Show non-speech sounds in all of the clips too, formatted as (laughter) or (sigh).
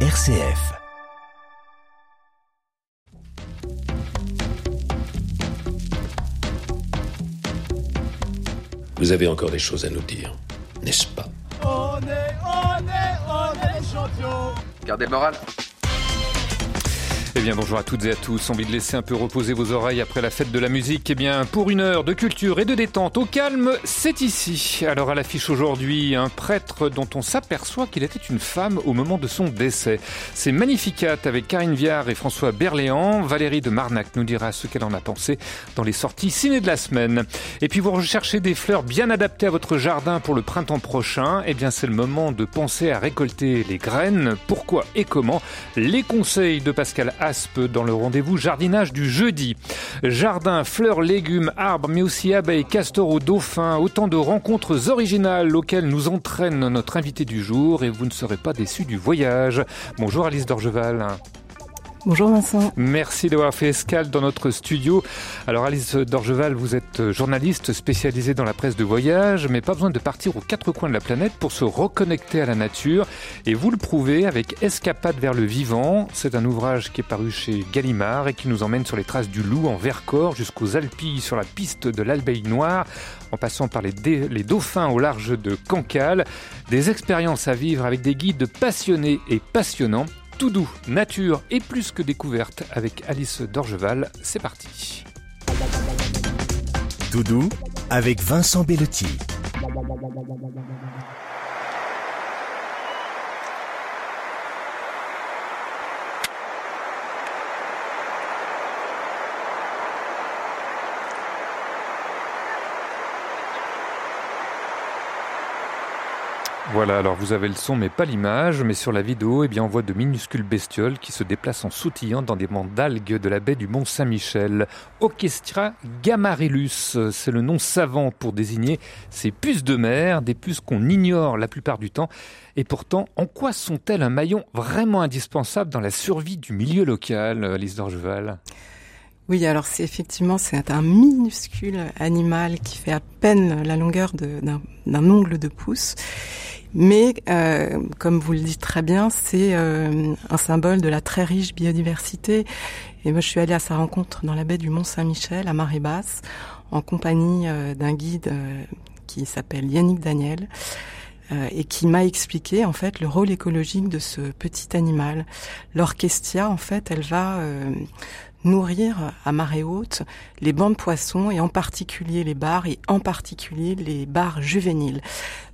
RCF. Vous avez encore des choses à nous dire, n'est-ce pas? On est, on est, on est champion. Gardez le moral. Eh bien bonjour à toutes et à tous, envie de laisser un peu reposer vos oreilles après la fête de la musique Eh bien pour une heure de culture et de détente au calme, c'est ici. Alors à l'affiche aujourd'hui, un prêtre dont on s'aperçoit qu'il était une femme au moment de son décès. C'est Magnificat avec Karine Viard et François Berléand. Valérie de Marnac nous dira ce qu'elle en a pensé dans les sorties ciné de la semaine. Et puis vous recherchez des fleurs bien adaptées à votre jardin pour le printemps prochain Eh bien c'est le moment de penser à récolter les graines. Pourquoi et comment? Les conseils de Pascal Dans le rendez-vous jardinage du jeudi. Jardin, fleurs, légumes, arbres, mais aussi abeilles, castors dauphins, autant de rencontres originales auxquelles nous entraîne notre invité du jour et vous ne serez pas déçus du voyage. Bonjour Alice Dorgeval. Bonjour Vincent. Merci d'avoir fait escale dans notre studio. Alors Alice Dorgeval, vous êtes journaliste spécialisée dans la presse de voyage, mais pas besoin de partir aux quatre coins de la planète pour se reconnecter à la nature. Et vous le prouvez avec Escapade vers le vivant. C'est un ouvrage qui est paru chez Gallimard et qui nous emmène sur les traces du loup en Vercors jusqu'aux Alpilles sur la piste de l'Albeille Noire, en passant par les, les dauphins au large de Cancale. Des expériences à vivre avec des guides passionnés et passionnants. Tout nature et plus que découverte avec Alice Dorgeval. C'est parti. Tout avec Vincent Bellotti. Voilà, alors vous avez le son mais pas l'image, mais sur la vidéo, eh bien, on voit de minuscules bestioles qui se déplacent en sautillant dans des bancs d'algues de la baie du Mont Saint-Michel. Orchestra Gamarillus, c'est le nom savant pour désigner ces puces de mer, des puces qu'on ignore la plupart du temps. Et pourtant, en quoi sont-elles un maillon vraiment indispensable dans la survie du milieu local, Lise Dorgeval? Oui, alors c'est effectivement c'est un minuscule animal qui fait à peine la longueur d'un ongle de pouce, mais euh, comme vous le dites très bien, c'est euh, un symbole de la très riche biodiversité. Et moi, je suis allée à sa rencontre dans la baie du Mont Saint-Michel à marée basse, en compagnie euh, d'un guide euh, qui s'appelle Yannick Daniel et qui m'a expliqué en fait le rôle écologique de ce petit animal. L'orchestia, en fait, elle va nourrir à marée haute les bancs de poissons et en particulier les bars et en particulier les bars juvéniles.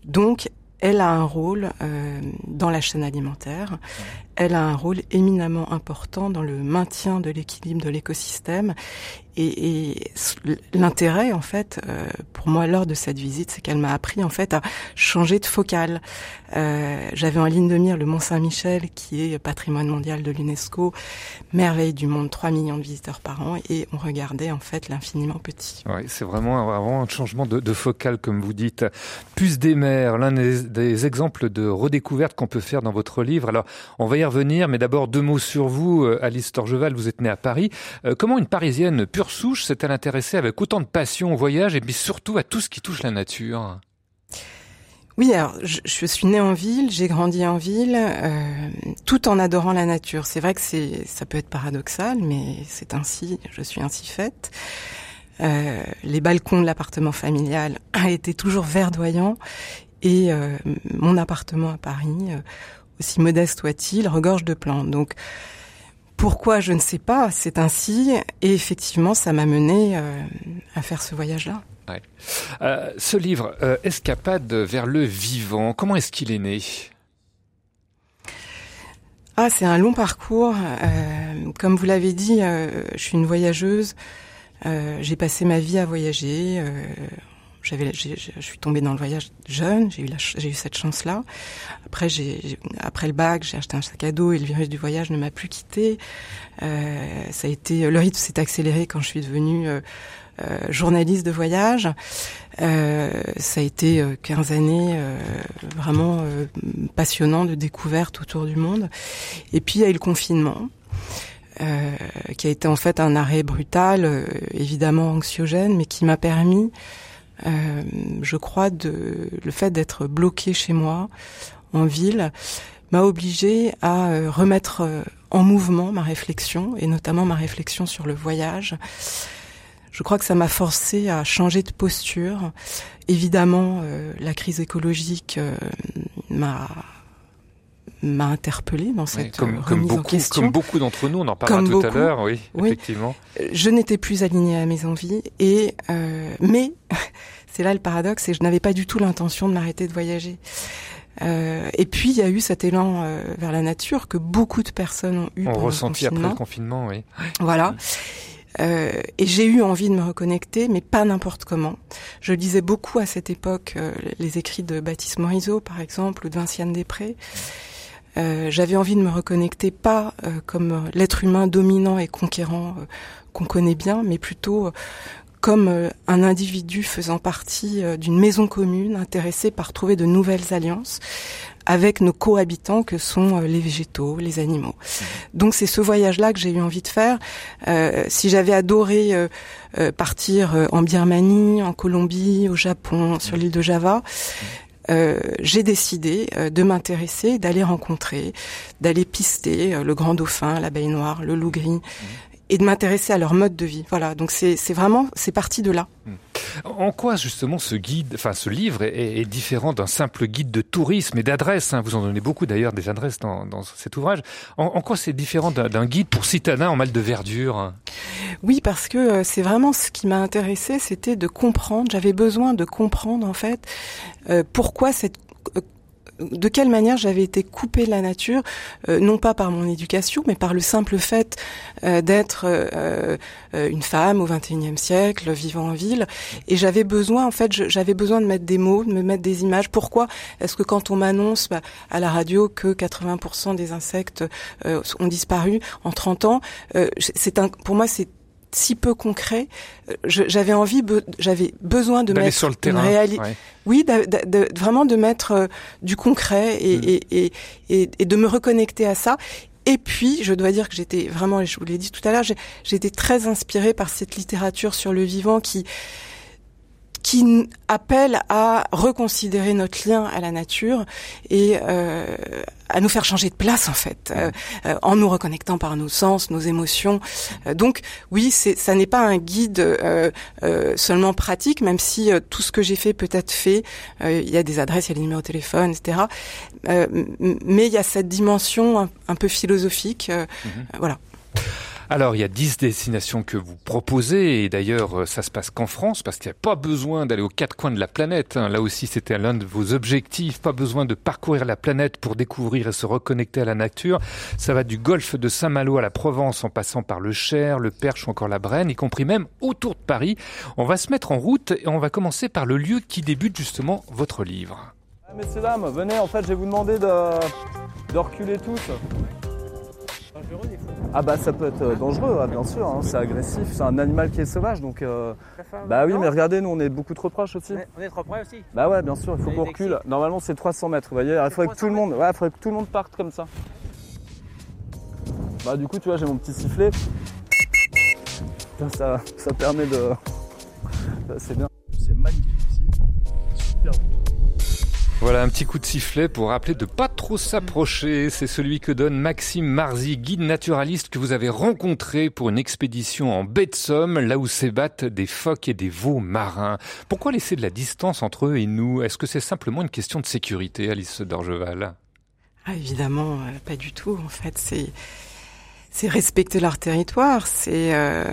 Donc, elle a un rôle euh, dans la chaîne alimentaire. Elle a un rôle éminemment important dans le maintien de l'équilibre de l'écosystème. Et, l'intérêt, en fait, euh, pour moi, lors de cette visite, c'est qu'elle m'a appris, en fait, à changer de focale. Euh, J'avais en ligne de mire le Mont Saint-Michel, qui est patrimoine mondial de l'UNESCO, merveille du monde, 3 millions de visiteurs par an, et on regardait, en fait, l'infiniment petit. Oui, c'est vraiment, vraiment un changement de, de focale, comme vous dites. Puce des mers, l'un des, des exemples de redécouverte qu'on peut faire dans votre livre. Alors, on va y revenir, mais d'abord deux mots sur vous, Alice Torgeval, vous êtes née à Paris. Euh, comment une Parisienne pure souche s'est-elle intéressée avec autant de passion au voyage et puis surtout à tout ce qui touche la nature? Oui, alors je, suis née en ville, j'ai grandi en ville, euh, tout en adorant la nature. C'est vrai que ça peut être paradoxal, mais c'est ainsi, je suis ainsi faite. Euh, les balcons de l'appartement familial (coughs) étaient toujours verdoyants et euh, mon appartement à Paris, aussi modeste soit-il, regorge de plantes. Donc pourquoi je ne sais pas, c'est ainsi et effectivement ça m'a mené euh, à faire ce voyage-là. Ouais. Euh, ce livre, euh, Escapade vers le vivant, comment est-ce qu'il est né? Ah, c'est un long parcours. Comme vous l'avez dit, je suis une voyageuse. J'ai passé ma vie à voyager. J'avais, je suis tombée dans le voyage jeune. J'ai eu, j'ai eu cette chance-là. Après, j'ai, après le bac, j'ai acheté un sac à dos et le virus du voyage ne m'a plus quitté. ça a été, le rythme s'est accéléré quand je suis devenue euh, journaliste de voyage. Euh, ça a été 15 années euh, vraiment passionnant de découverte autour du monde. Et puis il y a eu le confinement. Euh, qui a été en fait un arrêt brutal, euh, évidemment anxiogène, mais qui m'a permis, euh, je crois, de le fait d'être bloqué chez moi en ville, m'a obligée à euh, remettre euh, en mouvement ma réflexion, et notamment ma réflexion sur le voyage. Je crois que ça m'a forcé à changer de posture. Évidemment, la crise écologique m'a m'a interpellé dans cette comme, remise comme beaucoup, en question. Comme beaucoup d'entre nous, on en parlera tout à l'heure, oui, oui, effectivement. Je n'étais plus alignée à mes envies, et euh, mais (laughs) c'est là le paradoxe, que je n'avais pas du tout l'intention de m'arrêter de voyager. Euh, et puis il y a eu cet élan euh, vers la nature que beaucoup de personnes ont eu. On le après le confinement, oui. Voilà. Euh, et j'ai eu envie de me reconnecter, mais pas n'importe comment. Je lisais beaucoup à cette époque euh, les écrits de Baptiste Morisot, par exemple, ou de Vinciane Després. Euh, J'avais envie de me reconnecter pas euh, comme l'être humain dominant et conquérant euh, qu'on connaît bien, mais plutôt euh, comme euh, un individu faisant partie euh, d'une maison commune, intéressé par trouver de nouvelles alliances avec nos cohabitants que sont euh, les végétaux, les animaux. Donc c'est ce voyage-là que j'ai eu envie de faire. Euh, si j'avais adoré euh, euh, partir euh, en Birmanie, en Colombie, au Japon, sur l'île de Java, euh, j'ai décidé euh, de m'intéresser, d'aller rencontrer, d'aller pister euh, le grand dauphin, l'abeille noire, le loup gris, et de m'intéresser à leur mode de vie. Voilà, donc c'est vraiment c'est parti de là. En quoi justement ce guide, enfin ce livre est, est différent d'un simple guide de tourisme et d'adresses hein, Vous en donnez beaucoup d'ailleurs des adresses dans, dans cet ouvrage. En, en quoi c'est différent d'un guide pour citadins en mal de verdure? Oui, parce que euh, c'est vraiment ce qui m'a intéressé, c'était de comprendre. J'avais besoin de comprendre en fait euh, pourquoi cette de quelle manière j'avais été coupée de la nature, euh, non pas par mon éducation, mais par le simple fait euh, d'être euh, une femme au XXIe siècle, vivant en ville. Et j'avais besoin, en fait, j'avais besoin de mettre des mots, de me mettre des images. Pourquoi? Est-ce que quand on m'annonce bah, à la radio que 80% des insectes ont disparu en 30 ans, c'est pour moi c'est si peu concret. Euh, J'avais envie, be- j'avais besoin de mettre sur le une terrain réali- ouais. oui, de, de- de- vraiment de mettre euh, du concret et, Mm. et, et, et, et de me reconnecter à ça. Et puis, je dois dire que j'étais vraiment, et je vous l'ai dit tout à l'heure, j'ai été très inspirée par cette littérature sur le vivant qui qui appelle à reconsidérer notre lien à la nature et euh, à nous faire changer de place en fait, euh, euh, en nous reconnectant par nos sens, nos émotions. Euh, donc oui, ça n'est pas un guide euh, euh, seulement pratique, même si euh, tout ce que j'ai fait peut être fait. Euh, il y a des adresses, il y a des numéros de téléphone, etc. Euh, mais il y a cette dimension un, un peu philosophique. euh, voilà. Alors, il y a 10 destinations que vous proposez, et d'ailleurs, euh, ça se passe qu'en France, parce qu'il n'y a pas besoin d'aller aux quatre coins de la planète. hein. Là aussi, c'était l'un de vos objectifs. Pas besoin de parcourir la planète pour découvrir et se reconnecter à la nature. Ça va du golfe de Saint-Malo à la Provence, en passant par le Cher, le Perche ou encore la Brenne, y compris même autour de Paris. On va se mettre en route et on va commencer par le lieu qui débute justement votre livre. Ah, Messieurs, dames, venez, en fait, je vais vous demander de, de reculer tous. Ah bah ça peut être euh, dangereux, bien sûr, hein, c'est agressif, c'est un animal qui est sauvage, donc... euh, Bah oui, mais regardez, nous on est beaucoup trop proches aussi. On est trop près aussi. Bah ouais, bien sûr, il faut qu'on recule. Normalement c'est 300 mètres, vous voyez, il faudrait que tout le 300 monde, ouais, faudrait que tout le monde parte comme ça. Bah du coup, tu vois, j'ai mon petit sifflet. Ça, ça permet de... C'est bien. C'est magnifique ici. Super beau. Voilà un petit coup de sifflet pour rappeler de pas trop s'approcher. C'est celui que donne Maxime Marzy, guide naturaliste que vous avez rencontré pour une expédition en baie de Somme, là où s'ébattent des phoques et des veaux marins. Pourquoi laisser de la distance entre eux et nous? Est-ce que c'est simplement une question de sécurité, Alice d'Orgeval? Ah, évidemment, euh, pas du tout. En fait, c'est c'est respecter leur territoire. C'est euh,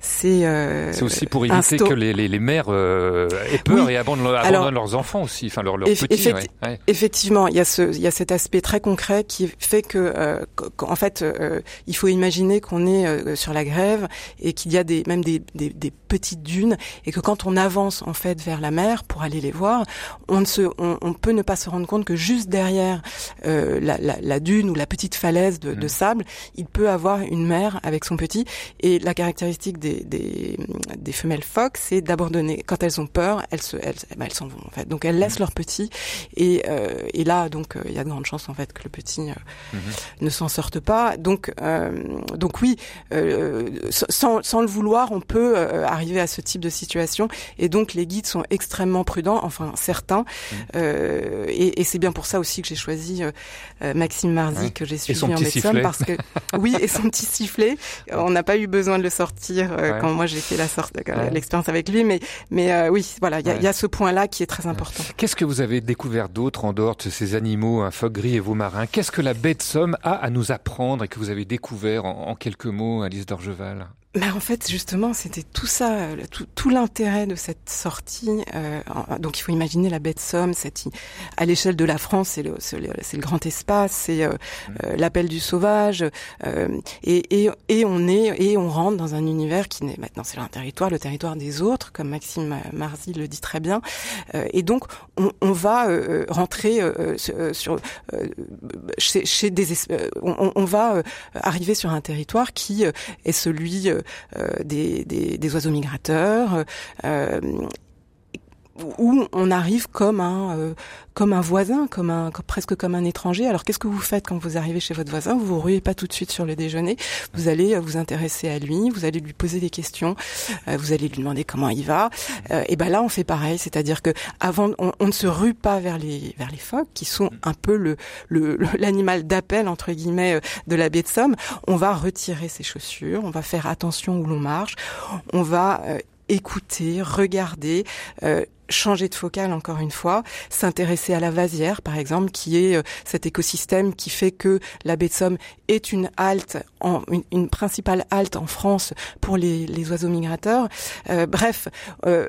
c'est euh, C'est aussi pour éviter que les, les, les mères euh, aient peur Oui. et abandonnent, Alors- leurs enfants aussi, enfin leurs, leurs Eff- petits. effecti- ouais, ouais. Effectivement, il y a ce, il y a cet aspect très concret qui fait que, euh, qu'en fait, euh, il faut imaginer qu'on est euh, sur la grève et qu'il y a des, même des, des, des petites dunes et que quand on avance en fait vers la mer pour aller les voir, on ne se, on, on peut ne pas se rendre compte que juste derrière euh, la, la, la dune ou la petite falaise de, de Mhm. sable, il peut avoir une mère avec son petit. Et la caractéristique des, des, des femelles phoques, c'est d'abandonner. Quand elles ont peur, elles se, elles, eh ben, elles s'en vont en fait. Donc elles laissent leur petit. Et, euh, et là, donc, euh, il y a de grandes chances en fait que le petit euh, Mhm. ne s'en sorte pas. Donc, euh, donc oui, euh, sans, sans le vouloir, on peut euh, arriver arriver à ce type de situation. Et donc les guides sont extrêmement prudents, enfin certains. Mmh. Euh, et, et c'est bien pour ça aussi que j'ai choisi euh, Maxime Marzi que j'ai suivi en médecine parce que oui et son petit sifflet. On n'a pas eu besoin de le sortir quand moi j'ai fait la sorte l'expérience avec lui, mais mais oui voilà il y a, y a, ce point là qui est très important. Qu'est-ce que vous avez découvert d'autre en dehors de ces animaux, un phoque gris et vos marins Qu'est-ce que la baie de Somme a à nous apprendre et que vous avez découvert en, en quelques mots, Alice Dorgeval? Bah en fait, justement, c'était tout ça, tout, tout l'intérêt de cette sortie. Euh, donc, il faut imaginer la baie de Somme, cette, à l'échelle de la France, c'est le, c'est le, grand espace, c'est euh, euh, l'appel du sauvage, euh, et, et, et, on est et on rentre dans un univers qui n'est maintenant c'est un territoire, le territoire des autres, comme Maxime Marzi le dit très bien. Euh, et donc, on, on va rentrer sur chez, chez des, on, on, va arriver sur un territoire qui est celui euh, des, des, des, oiseaux migrateurs euh, où on arrive comme un euh, comme un voisin, comme un presque comme un étranger. Alors qu'est-ce que vous faites quand vous arrivez chez votre voisin? Vous vous ruez pas tout de suite sur le déjeuner. Vous allez vous intéresser à lui, vous allez lui poser des questions, vous allez lui demander comment il va. et ben là on fait pareil, c'est-à-dire que avant on, ne se rue pas vers les vers les phoques qui sont un peu le (laughs) l'animal d'appel entre guillemets de la baie de Somme. On va retirer ses chaussures, on va faire attention où l'on marche, on va écouter, regarder, euh, changer de focale encore une fois, s'intéresser à la vasière par exemple, qui est euh, cet écosystème qui fait que la baie de Somme est une halte, une, principale halte en France pour les, oiseaux migrateurs. Euh, bref, euh,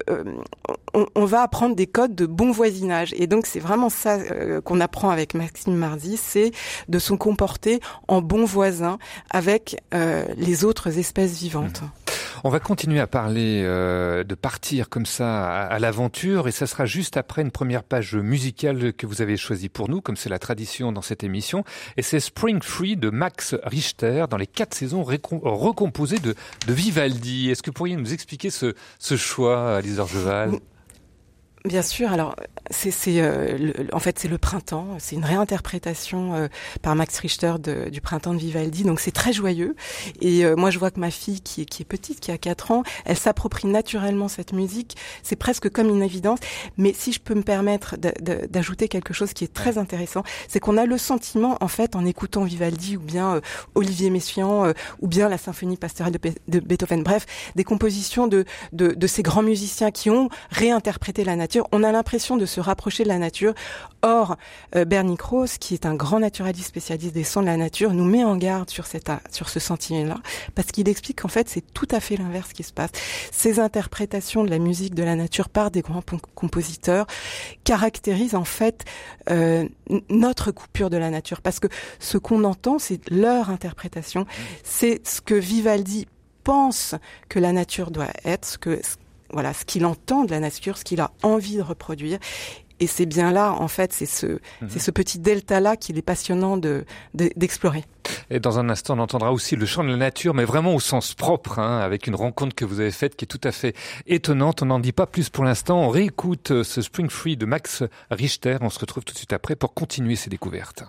on, va apprendre des codes de bon voisinage et donc c'est vraiment ça qu'on apprend avec Maxime Marzi, c'est de se comporter en bon voisin avec les autres espèces vivantes. Mmh. On va continuer à parler de partir comme ça à l'aventure et ça sera juste après une première page musicale que vous avez choisie pour nous, comme c'est la tradition dans cette émission. Et c'est Spring Free de Max Richter dans les quatre saisons recomposées de, Vivaldi. Est-ce que vous pourriez nous expliquer ce, ce choix, Alice Orgeval Bien sûr. Alors, c'est, euh, en fait, c'est le printemps. C'est une réinterprétation euh, par Max Richter de, du printemps de Vivaldi. Donc, c'est très joyeux. Et euh, moi, je vois que ma fille, qui, qui est petite, qui a 4 ans, elle s'approprie naturellement cette musique. C'est presque comme une évidence. Mais si je peux me permettre d'ajouter quelque chose qui est très intéressant, c'est qu'on a le sentiment, en fait, en écoutant Vivaldi ou bien Olivier Messiaen ou bien la symphonie pastorale de, de, Beethoven, bref, des compositions de, de, de ces grands musiciens qui ont réinterprété la nature on a l'impression de se rapprocher de la nature. Or, euh, Bernie Krause, qui est un grand naturaliste spécialiste des sons de la nature, nous met en garde sur, cette, sur ce sentiment-là, parce qu'il explique qu'en fait, c'est tout à fait l'inverse qui se passe. Ces interprétations de la musique de la nature par des grands compositeurs caractérisent en fait euh, notre coupure de la nature, parce que ce qu'on entend, c'est leur interprétation, c'est ce que Vivaldi pense que la nature doit être, ce que voilà ce qu'il entend de la nature, ce qu'il a envie de reproduire. Et c'est bien là, en fait, c'est ce, mhm. c'est ce petit delta-là qu'il est passionnant de, d'explorer. Et dans un instant, on entendra aussi le chant de la nature, mais vraiment au sens propre, hein, avec une rencontre que vous avez faite qui est tout à fait étonnante. On n'en dit pas plus pour l'instant. On réécoute euh, ce Spring Free de Max Richter. On se retrouve tout de suite après pour continuer ces découvertes.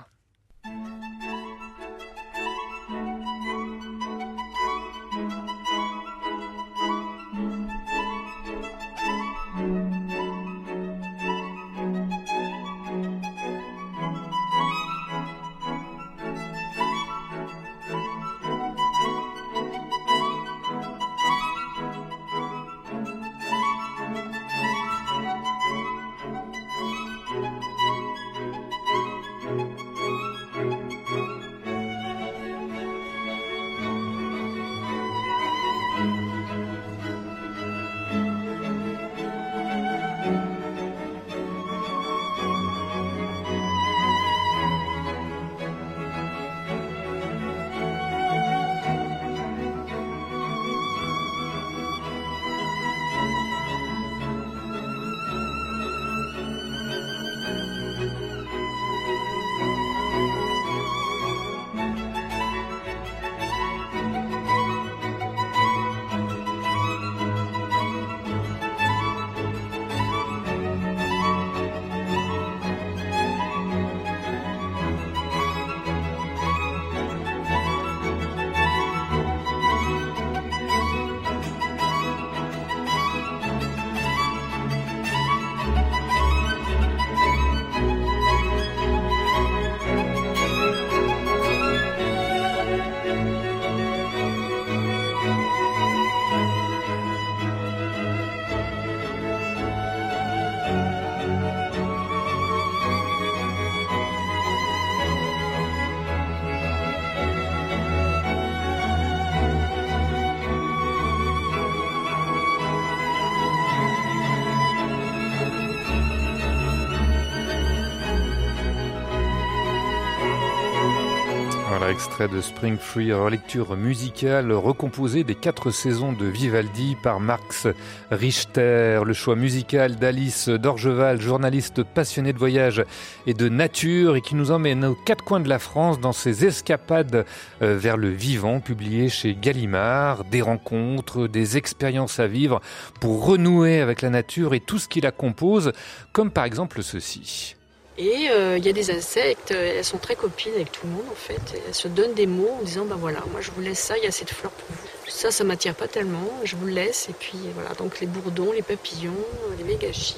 Voilà, extrait de Spring Free, relecture musicale recomposée des quatre saisons de Vivaldi par Max Richter. Le choix musical d'Alice Dorgeval, journaliste passionnée de voyage et de nature et qui nous emmène aux quatre coins de la France dans ses escapades euh, vers le vivant, publié chez Gallimard. Des rencontres, des expériences à vivre pour renouer avec la nature et tout ce qui la compose, comme par exemple ceci. Et euh, il y a des insectes, elles sont très copines avec tout le monde en fait. Elles se donnent des mots en disant ben voilà, moi je vous laisse ça, il y a cette fleur pour vous. Ça, ça m'attire pas tellement, je vous le laisse. Et puis voilà, donc les bourdons, les papillons, les mégachis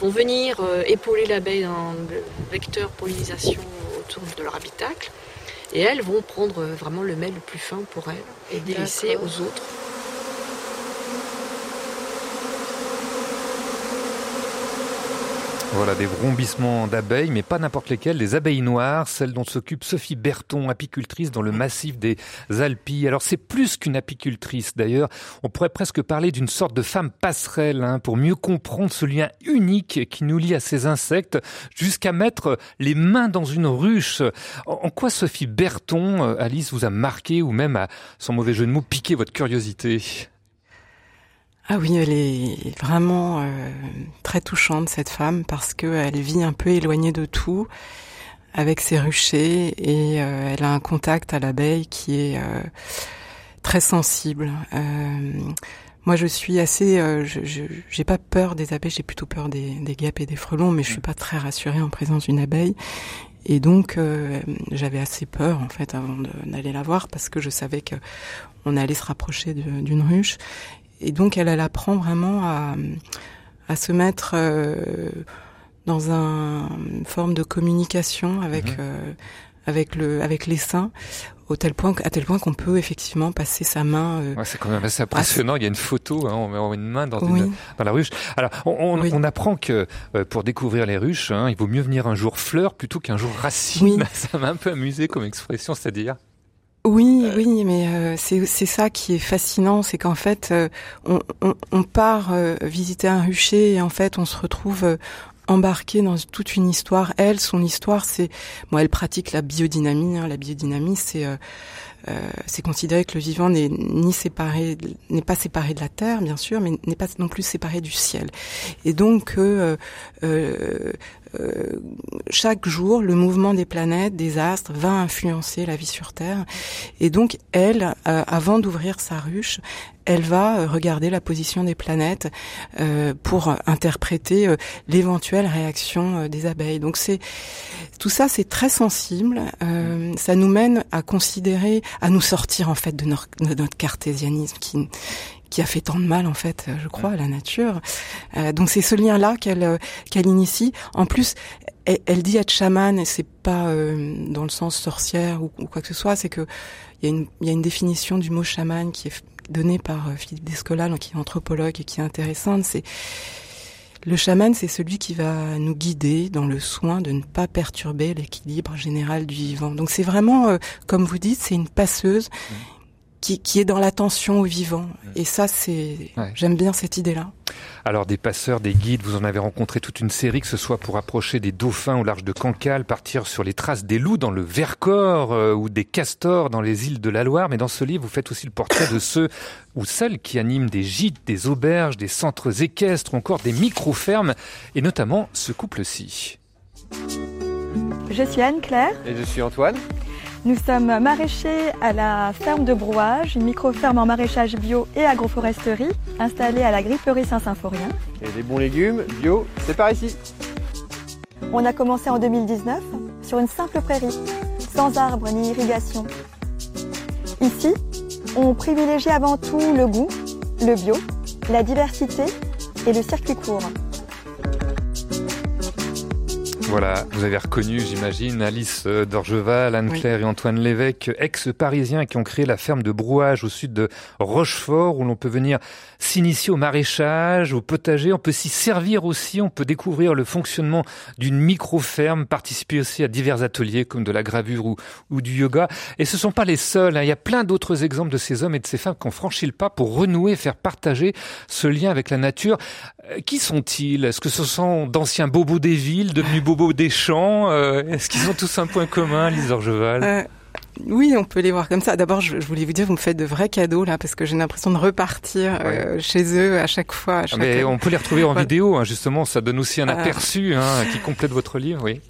vont venir euh, épauler l'abeille dans le vecteur pollinisation autour de leur habitacle. Et elles vont prendre euh, vraiment le mets le plus fin pour elles et délaisser aux autres. Voilà des vrombissements d'abeilles, mais pas n'importe lesquelles, les abeilles noires, celles dont s'occupe Sophie Berton, apicultrice dans le massif des Alpilles. Alors c'est plus qu'une apicultrice d'ailleurs, on pourrait presque parler d'une sorte de femme passerelle hein, pour mieux comprendre ce lien unique qui nous lie à ces insectes, jusqu'à mettre les mains dans une ruche. En quoi Sophie Berton, euh, Alice, vous a marqué ou même, à, sans mauvais jeu de mots, piqué votre curiosité? Ah oui, elle est vraiment euh, très touchante cette femme parce qu'elle vit un peu éloignée de tout avec ses ruchers et euh, elle a un contact à l'abeille qui est euh, très sensible. moi, je suis assez, je j'ai pas peur des abeilles, j'ai plutôt peur des, des, guêpes et des frelons, mais je suis pas très rassurée en présence d'une abeille. Et donc, j'avais assez peur en fait avant d'aller la voir parce que je savais que on allait se rapprocher d'une ruche et donc elle, elle apprend vraiment à, à se mettre euh, dans un, une forme de communication avec mhm. euh, avec le avec les seins au tel point à tel point qu'on peut effectivement passer sa main. Euh, ouais, c'est quand même assez impressionnant. Il y a une photo, hein, on met une main dans, une, dans la ruche. Alors, on, on, on apprend que euh, pour découvrir les ruches, hein, il vaut mieux venir un jour fleur plutôt qu'un jour racine. (laughs) Ça m'a un peu amusé comme expression, c'est-à-dire. Oui, oui, mais euh, c'est ça qui est fascinant, c'est qu'en fait, euh, on, on, on, part euh, visiter un rucher et en fait, on se retrouve embarqué dans toute une histoire. Elle, son histoire, c'est, moi, elle pratique la biodynamie. Hein. La biodynamie, c'est c'est considéré que le vivant n'est ni séparé, n'est pas séparé de la terre, bien sûr, mais n'est pas non plus séparé du ciel. Et donc, euh, euh, chaque jour, le mouvement des planètes, des astres, va influencer la vie sur Terre. Et donc, elle, euh, avant d'ouvrir sa ruche, elle va euh, regarder la position des planètes pour interpréter l'éventuelle réaction des abeilles. Donc c'est tout ça, c'est très sensible. ça nous mène à considérer, à nous sortir en fait de de notre cartésianisme qui qui a fait tant de mal en fait, je crois, à la nature. Euh, donc c'est ce lien-là qu'elle euh, qu'elle initie. En plus, elle, dit être chamane et c'est pas euh, dans le sens sorcière ou, quoi que ce soit. C'est que il y a une il y a une définition du mot chaman qui est donnée par Philippe Descola, qui est anthropologue et qui est intéressante. C'est le chaman, c'est celui qui va nous guider dans le soin de ne pas perturber l'équilibre général du vivant. Donc c'est vraiment, comme vous dites, c'est une passeuse qui, qui est dans l'attention au vivant. Et ça, c'est, j'aime bien cette idée-là. Alors des passeurs, des guides, vous en avez rencontré toute une série, que ce soit pour approcher des dauphins au large de Cancale, partir sur les traces des loups dans le Vercors euh, ou des castors dans les îles de la Loire. Mais dans ce livre, vous faites aussi le portrait de ceux ou celles qui animent des gîtes, des auberges, des centres équestres, encore des micro-fermes, et notamment ce couple-ci. Je suis Anne-Claire. Et je suis Antoine. Nous sommes maraîchers à la ferme de Brouage, une micro-ferme en maraîchage bio et agroforesterie, installée à la gripperie Saint-Symphorien. Et les bons légumes bio, c'est par ici. On a commencé en 2019 sur une simple prairie, sans arbres ni irrigation. Ici, on privilégie avant tout le goût, le bio, la diversité et le circuit court. Voilà, vous avez reconnu, j'imagine, Alice euh, Dorgeval, Anne-Claire et Antoine Lévesque, ex-parisiens qui ont créé la ferme de Brouage au sud de Rochefort, où l'on peut venir s'initier au maraîchage, au potager. On peut s'y servir aussi, on peut découvrir le fonctionnement d'une micro-ferme, participer aussi à divers ateliers comme de la gravure ou, ou du yoga. Et ce sont pas les seuls, hein. il y a plein d'autres exemples de ces hommes et de ces femmes qui ont franchi le pas pour renouer, faire partager ce lien avec la nature. Euh, qui sont-ils? Est-ce que ce sont d'anciens bobos des villes, devenus bobos des champs euh, Est-ce qu'ils ont tous un point commun, Lise Orgeval euh, oui, on peut les voir comme ça. D'abord, je, voulais vous dire, vous me faites de vrais cadeaux là, parce que j'ai l'impression de repartir euh, chez eux à chaque fois. À chaque... Mais on peut les retrouver en vidéo, hein, justement. Ça donne aussi un aperçu hein, qui complète votre livre, oui.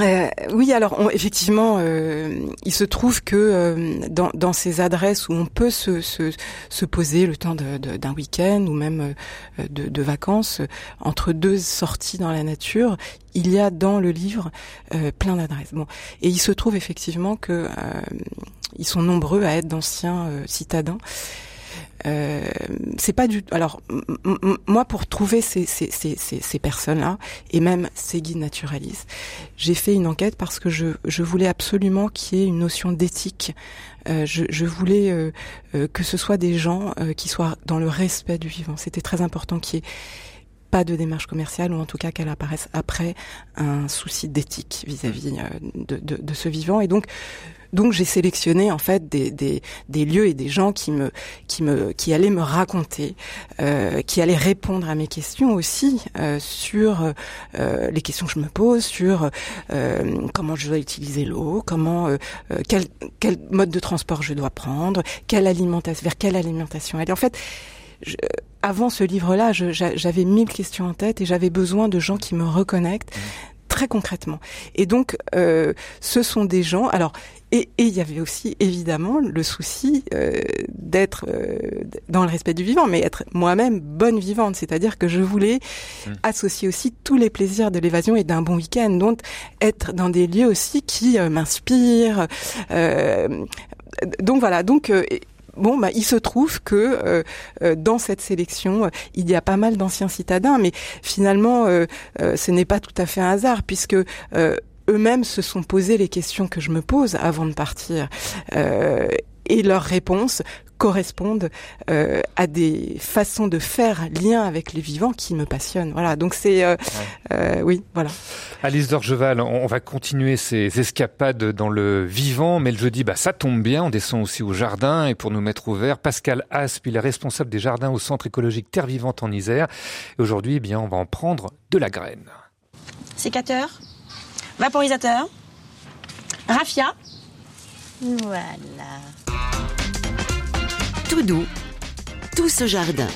Euh, oui, alors effectivement, euh, il se trouve que euh, dans, dans, ces adresses où on peut se, se, se poser le temps d'un week-end ou même euh, de, de, vacances, entre deux sorties dans la nature, il y a dans le livre plein d'adresses. Bon, et il se trouve effectivement que ils sont nombreux à être d'anciens citadins euh, c'est pas du alors moi pour trouver ces, ces, ces, ces personnes-là et même ces guides naturalistes, j'ai fait une enquête parce que je, je voulais absolument qu'il y ait une notion d'éthique. Euh, je, je, voulais euh, euh que ce soit des gens euh, qui soient dans le respect du vivant. C'était très important qu'il y ait pas de démarche commerciale ou en tout cas qu'elle apparaisse après un souci d'éthique vis-à-vis de, de, de, ce vivant. Et donc donc j'ai sélectionné en fait des, des, des, lieux et des gens qui me qui me qui allaient me raconter, euh, qui allaient répondre à mes questions aussi euh, sur euh, les questions que je me pose sur euh, comment je dois utiliser l'eau, comment euh, euh, quel quel mode de transport je dois prendre, quelle alimentation vers quelle alimentation aller. En fait, je, avant ce livre-là, j'avais mille questions en tête et j'avais besoin de gens qui me reconnectent, mmh très concrètement. Et donc, euh, ce sont des gens. Alors, et il y avait aussi évidemment le souci euh, d'être euh, dans le respect du vivant, mais être moi-même bonne vivante, c'est-à-dire que je voulais mmh. associer aussi tous les plaisirs de l'évasion et d'un bon week-end, donc être dans des lieux aussi qui euh, m'inspirent. Euh, donc voilà, donc bon, bah, il se trouve que euh, euh, dans cette sélection, il y a pas mal d'anciens citadins, mais finalement, euh, ce n'est pas tout à fait un hasard, puisque eux-mêmes se sont posé les questions que je me pose avant de partir. et leurs réponses correspondent euh, à des façons de faire lien avec les vivants qui me passionnent. Voilà, donc c'est euh, euh, oui, voilà. Alice Dorgeval, on va continuer ces escapades dans le vivant, mais le jeudi, bah ça tombe bien, on descend aussi au jardin et pour nous mettre au vert, Pascal Asp, il est responsable des jardins au Centre écologique Terre Vivante en Isère. Et aujourd'hui, eh bien, on va en prendre de la graine. Sécateur, vaporisateur, raffia. Voilà tout doux, tout ce jardin.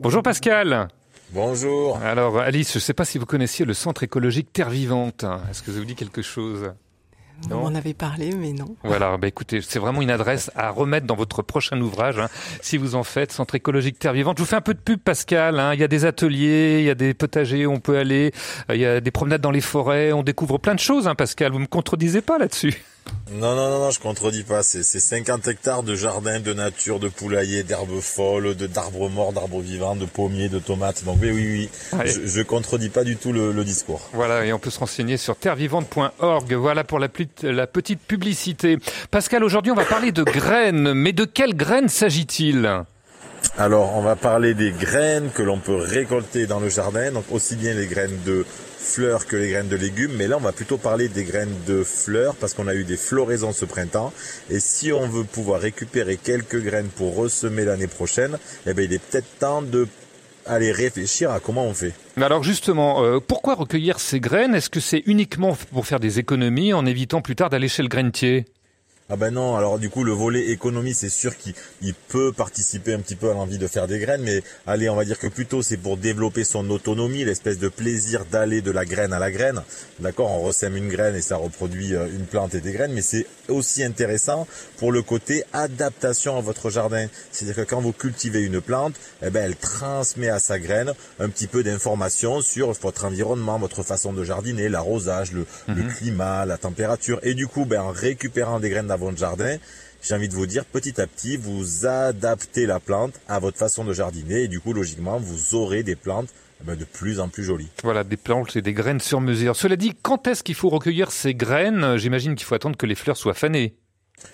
Bonjour Pascal. Bonjour. Alors Alice, je ne sais pas si vous connaissiez le centre écologique Terre Vivante. Est-ce que ça vous dit quelque chose? On en avait parlé, mais non. Voilà, bah écoutez, c'est vraiment une adresse à remettre dans votre prochain ouvrage, hein, si vous en faites. Centre écologique Terre Vivante. Je vous fais un peu de pub, Pascal. Hein. Il y a des ateliers, il y a des potagers où on peut aller, il y a des promenades dans les forêts. On découvre plein de choses, hein, Pascal. Vous me contredisez pas là-dessus. Non, non, non, non, je contredis pas. C'est 50 hectares de jardin, de nature, de poulailler, d'herbes folles, de d'arbres morts, d'arbres vivants, de pommiers, de tomates. Donc oui, oui, oui. Je, je, contredis pas du tout le, discours. Voilà, et on peut se renseigner sur terrevivante.org. Voilà pour la, la petite publicité. Pascal, aujourd'hui, on va parler de graines. Mais de quelles graines s'agit-il? Alors, on va parler des graines que l'on peut récolter dans le jardin, donc aussi bien les graines de fleurs que les graines de légumes, mais là on va plutôt parler des graines de fleurs parce qu'on a eu des floraisons ce printemps. Et si on veut pouvoir récupérer quelques graines pour ressemer l'année prochaine, eh bien il est peut-être temps de aller réfléchir à comment on fait. Alors justement, euh, pourquoi recueillir ces graines? Est-ce que c'est uniquement pour faire des économies en évitant plus tard d'aller chez le grainetier? Ah ben non, alors du coup le volet économie c'est sûr qu'il peut participer un petit peu à l'envie de faire des graines, mais allez on va dire que plutôt c'est pour développer son autonomie, l'espèce de plaisir d'aller de la graine à la graine. D'accord, on ressème une graine et ça reproduit euh, une plante et des graines, mais c'est aussi intéressant pour le côté adaptation à votre jardin. C'est-à-dire que quand vous cultivez une plante, eh ben elle transmet à sa graine un petit peu d'informations sur votre environnement, votre façon de jardiner, l'arrosage, le, mhm. climat, la température, et du coup ben en récupérant des graines votre jardin, j'ai envie de vous dire, petit à petit, vous adaptez la plante à votre façon de jardiner et du coup, logiquement, vous aurez des plantes eh ben, de plus en plus jolies. Voilà, des plantes et des graines sur mesure. Cela dit, quand est-ce qu'il faut recueillir ces graines? J'imagine qu'il faut attendre que les fleurs soient fanées.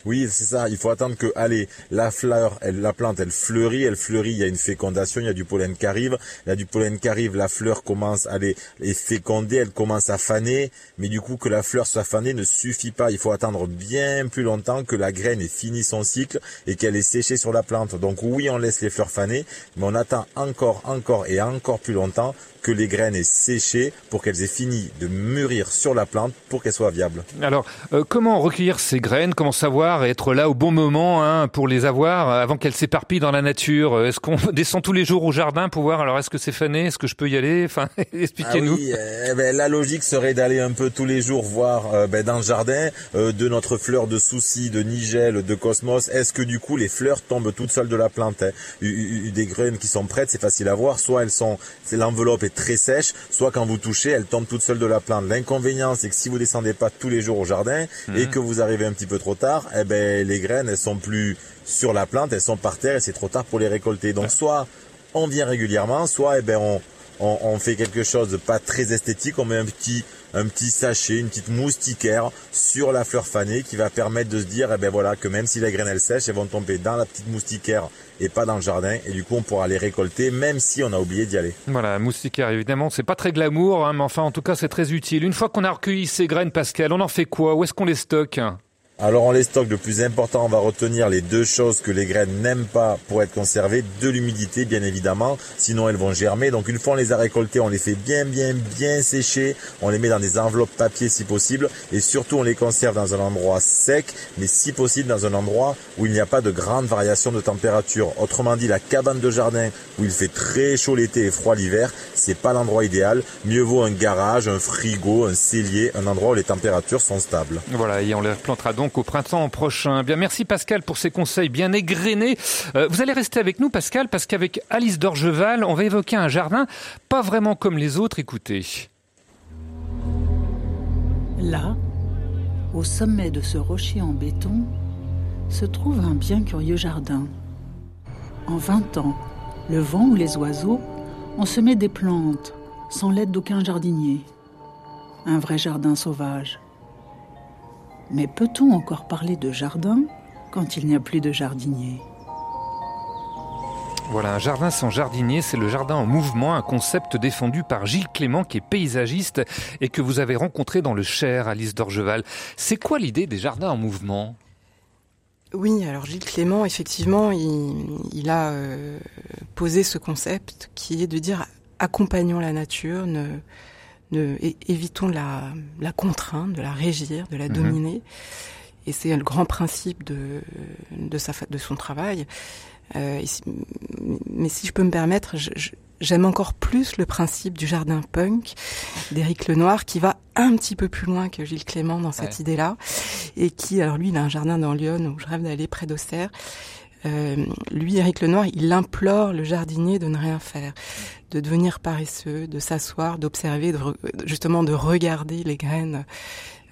Oui, c'est ça. Il faut attendre que, allez, la fleur, elle, la plante, elle fleurit, elle fleurit. Il y a une fécondation, il y a du pollen qui arrive. Il y a du pollen qui arrive. La fleur commence à aller est fécondée, elle commence à faner. Mais du coup, que la fleur soit fanée ne suffit pas. Il faut attendre bien plus longtemps que la graine ait fini son cycle et qu'elle ait séché sur la plante. Donc oui, on laisse les fleurs faner, mais on attend encore, encore et encore plus longtemps que les graines aient séché pour qu'elles aient fini de mûrir sur la plante pour qu'elles soient viables. Alors, euh, comment recueillir ces graines? Comment savoir et être là au bon moment hein, pour les avoir avant qu'elles s'éparpillent dans la nature Est-ce qu'on (laughs) descend tous les jours au jardin pour voir alors est-ce que c'est fané Est-ce que je peux y aller? Enfin, (laughs) expliquez-nous. Ah oui, eh ben, la logique serait d'aller un peu tous les jours voir euh, ben, dans le jardin euh, de notre fleur de souci, de nigel, de cosmos. Est-ce que du coup les fleurs tombent toutes seules de la plante hein? Des graines qui sont prêtes, c'est facile à voir. Soit elles sont, l'enveloppe est très sèche, soit quand vous touchez, elle tombe toute seule de la plante. L'inconvénient, c'est que si vous descendez pas tous les jours au jardin et mhm. que vous arrivez un petit peu trop tard, eh ben les graines elles sont plus sur la plante, elles sont par terre et c'est trop tard pour les récolter. Donc soit on vient régulièrement, soit eh ben on, on, fait quelque chose de pas très esthétique, on met un petit un petit sachet, une petite moustiquaire sur la fleur fanée qui va permettre de se dire eh ben voilà que même si les graines elles sèchent, elles vont tomber dans la petite moustiquaire et pas dans le jardin. Et du coup on pourra les récolter même si on a oublié d'y aller. Voilà, moustiquaire évidemment, c'est pas très glamour hein, mais enfin en tout cas c'est très utile. Une fois qu'on a recueilli ces graines Pascal, on en fait quoi? Où est-ce qu'on les stocke? Alors on les stocke, le plus important, on va retenir les deux choses que les graines n'aiment pas pour être conservées, de l'humidité bien évidemment, sinon elles vont germer. Donc une fois on les a récoltées, on les fait bien bien bien sécher, on les met dans des enveloppes papier si possible, et surtout on les conserve dans un endroit sec, mais si possible dans un endroit où il n'y a pas de grande variation de température. Autrement dit, la cabane de jardin où il fait très chaud l'été et froid l'hiver, c'est pas l'endroit idéal. Mieux vaut un garage, un frigo, un cellier, un endroit où les températures sont stables. Voilà, et on les plantera donc au printemps prochain. Bien, merci Pascal pour ces conseils bien égrenés. Euh, vous allez rester avec nous, Pascal, parce qu'avec Alice d'Orgeval, on va évoquer un jardin pas vraiment comme les autres. Écoutez. Là, au sommet de ce rocher en béton, se trouve un bien curieux jardin. En 20 ans, le vent ou les oiseaux ont semé des plantes sans l'aide d'aucun jardinier. Un vrai jardin sauvage. Mais peut-on encore parler de jardin quand il n'y a plus de jardinier voilà, un jardin sans jardinier, c'est le jardin en mouvement, un concept défendu par Gilles Clément qui est paysagiste et que vous avez rencontré dans le Cher, Alice d'Orgeval. C'est quoi l'idée des jardins en mouvement? Oui, alors Gilles Clément, effectivement, il, a euh, posé ce concept qui est de dire accompagnons la nature, ne, évitons la, la contrainte, de la régir, de la mhm. dominer. Et c'est le grand principe de, de, sa, de son travail. Euh, mais si je peux me permettre, j'aime encore plus le principe du jardin punk d'Éric Lenoir, qui va un petit peu plus loin que Gilles Clément dans cette idée-là, et qui, alors lui, il a un jardin dans Lyon où je rêve d'aller près d'Auxerre. Euh, lui, Éric Lenoir, il implore le jardinier de ne rien faire, de devenir paresseux, de s'asseoir, d'observer, justement de regarder les graines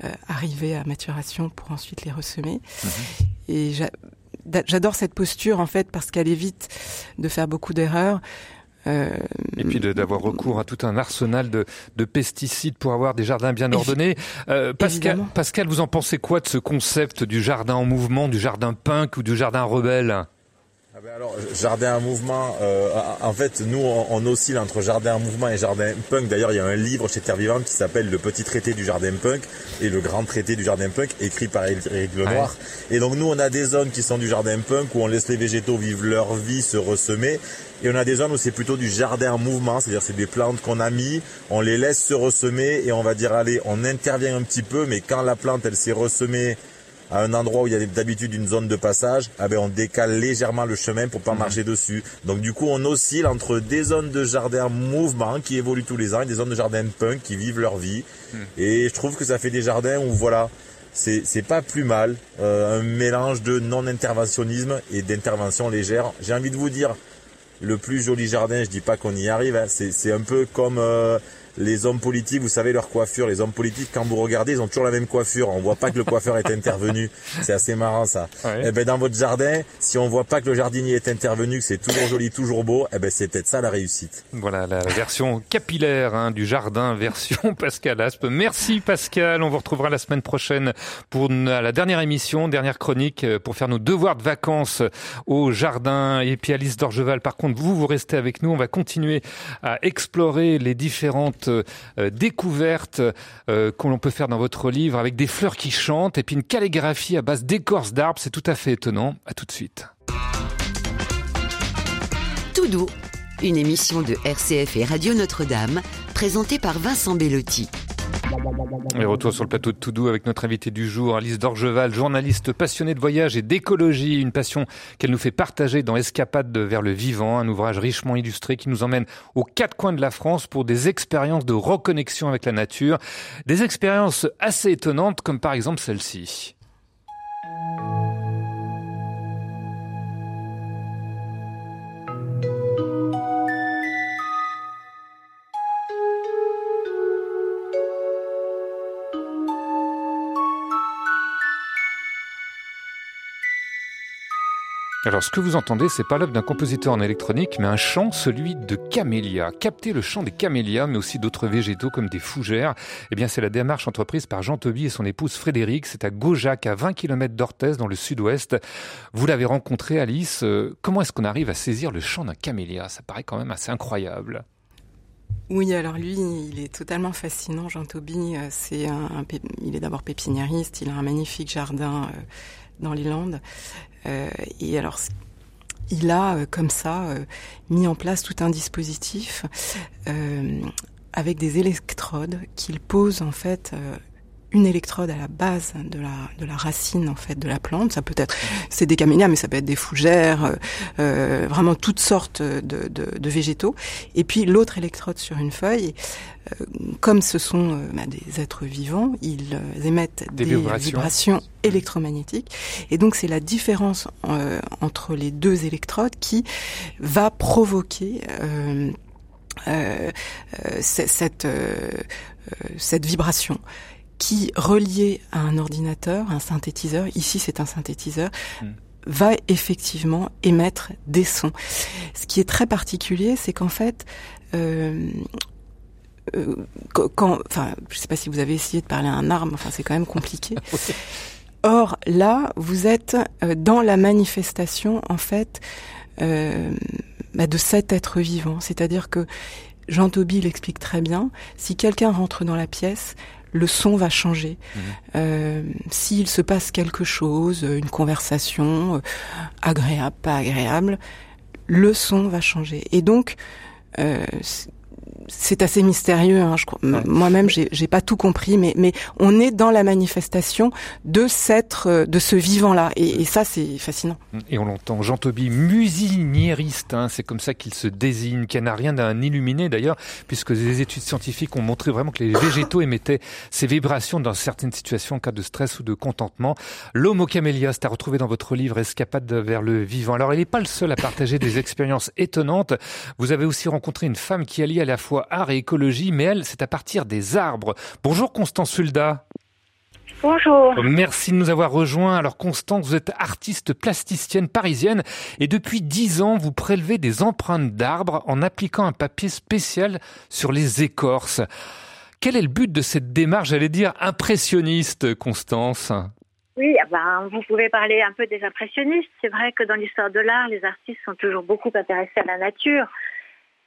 euh, arriver à maturation pour ensuite les ressemer. Mhm. Et j'adore cette posture en fait parce qu'elle évite de faire beaucoup d'erreurs. Euh, et puis d'avoir recours à tout un arsenal de, de, pesticides pour avoir des jardins bien ordonnés. Euh, Pascal, Pascal, vous en pensez quoi de ce concept du jardin en mouvement, du jardin punk ou du jardin rebelle? Ah ben alors, jardin en mouvement, euh, en fait, nous, on, oscille entre jardin en mouvement et jardin punk. D'ailleurs, il y a un livre chez Terre Vivante qui s'appelle Le Petit Traité du Jardin Punk et Le Grand Traité du Jardin Punk, écrit par Éric Lenoir. Et donc, nous, on a des zones qui sont du jardin punk où on laisse les végétaux vivre leur vie, se ressemer. Et on a des zones où c'est plutôt du jardin en mouvement, c'est-à-dire c'est des plantes qu'on a mis, on les laisse se ressemer et on va dire, allez, on intervient un petit peu, mais quand la plante, elle s'est ressemée à un endroit où il y a d'habitude une zone de passage, ah ben on décale légèrement le chemin pour pas mhm. marcher dessus. Donc du coup on oscille entre des zones de jardin mouvement qui évoluent tous les ans et des zones de jardin punk qui vivent leur vie. Mhm. Et je trouve que ça fait des jardins où voilà, c'est c'est pas plus mal, euh, un mélange de non-interventionnisme et d'intervention légère. J'ai envie de vous dire, le plus joli jardin, je dis pas qu'on y arrive, hein, c'est un peu comme euh, les hommes politiques, vous savez leur coiffure, les hommes politiques, quand vous regardez, ils ont toujours la même coiffure. On voit pas que le coiffeur est intervenu. (laughs) C'est assez marrant ça. Et eh ben dans votre jardin, si on voit pas que le jardinier est intervenu, que c'est toujours joli, toujours beau, eh ben c'est peut-être ça la réussite. Voilà la version capillaire hein, du jardin, version (laughs) Pascal Aspe. Merci Pascal. On vous retrouvera la semaine prochaine pour la dernière émission, dernière chronique euh, pour faire nos devoirs de vacances au jardin. Et puis Alice Dorgeval, par contre, vous vous restez avec nous. On va continuer à explorer les différentes euh, découvertes euh, que l'on peut faire dans votre livre avec des fleurs qui chantent et puis une calligraphie à base d'écorce d'arbres. C'est tout à fait étonnant. À tout de suite. Tout doux, une émission de RCF et Radio Notre-Dame présentée par Vincent Bellotti. Et retour sur le plateau de Toudou avec notre invité du jour, Alice Dorgeval, journaliste passionnée de voyage et d'écologie, une passion qu'elle nous fait partager dans Escapade vers le vivant, un ouvrage richement illustré qui nous emmène aux quatre coins de la France pour des expériences de reconnexion avec la nature, des expériences assez étonnantes comme par exemple celle-ci. Alors, ce que vous entendez, c'est pas l'œuvre d'un compositeur en électronique, mais un chant, celui de camélias. Capter le chant des camélias, mais aussi d'autres végétaux comme des fougères, eh bien, c'est la démarche entreprise par Jean Toby et son épouse Frédéric. C'est à Gaujac, à 20 km d'Orthez, dans le sud-ouest. Vous l'avez rencontré, Alice. Euh, comment est-ce qu'on arrive à saisir le chant d'un camélia? Ça paraît quand même assez incroyable. Oui, alors lui, il est totalement fascinant, Jean Toby. Euh, c'est un, il est d'abord pépiniériste, il a un magnifique jardin euh, dans les Landes. Euh, et alors, il a euh, comme ça euh, mis en place tout un dispositif avec des électrodes qu'il pose en fait une électrode à la base de la de la racine en fait de la plante. Ça peut être c'est des camélias, mais ça peut être des fougères, euh, euh vraiment toutes sortes de, de, de, végétaux. Et puis l'autre électrode sur une feuille. Euh, comme ce sont euh, bah, des êtres vivants, ils émettent des, vibrations. électromagnétiques. Et donc c'est la différence entre les deux électrodes qui va provoquer cette cette vibration qui, relié à un ordinateur, un synthétiseur, ici c'est un synthétiseur, hmm. va effectivement émettre des sons. Ce qui est très particulier, c'est qu'en fait, euh, euh, quand, enfin, je sais pas si vous avez essayé de parler à un arbre, enfin c'est quand même compliqué. (laughs) Or là, vous êtes euh, dans la manifestation en fait euh, bah, de cet être vivant, c'est-à-dire que Jean Toby l'explique très bien. Si quelqu'un rentre dans la pièce, le son va changer. Mhm. Euh, S'il se passe quelque chose, une conversation euh, agréable, pas agréable, le son va changer. Et donc, euh, c'est assez mystérieux. Hein, crois. Moi-même, j'ai pas tout compris, mais mais on est dans la manifestation de cette de ce vivant-là, et, ça, c'est fascinant. Et on l'entend. Jean Toby, musiniériste, hein, c'est comme ça qu'il se désigne, qui n'a rien d'un illuminé d'ailleurs, puisque des études scientifiques ont montré vraiment que les végétaux émettaient ces vibrations dans certaines situations en cas de stress ou de contentement. L'homo camélia, c'est à retrouver dans votre livre Escapade vers le vivant. Alors, il n'est pas le seul à partager des expériences étonnantes. Vous avez aussi rencontré une femme qui allie à la fois art et écologie, mais elle, c'est à partir des arbres. Bonjour Constance Fulda. Bonjour. Merci de nous avoir rejoints. Alors Constance, vous êtes artiste plasticienne parisienne et depuis dix ans, vous prélevez des empreintes d'arbres en appliquant un papier spécial sur les écorces. Quel est le but de cette démarche, j'allais dire, impressionniste, Constance? Oui, ah ben, vous pouvez parler un peu des impressionnistes. C'est vrai que dans l'histoire de l'art, les artistes sont toujours beaucoup intéressés à la nature.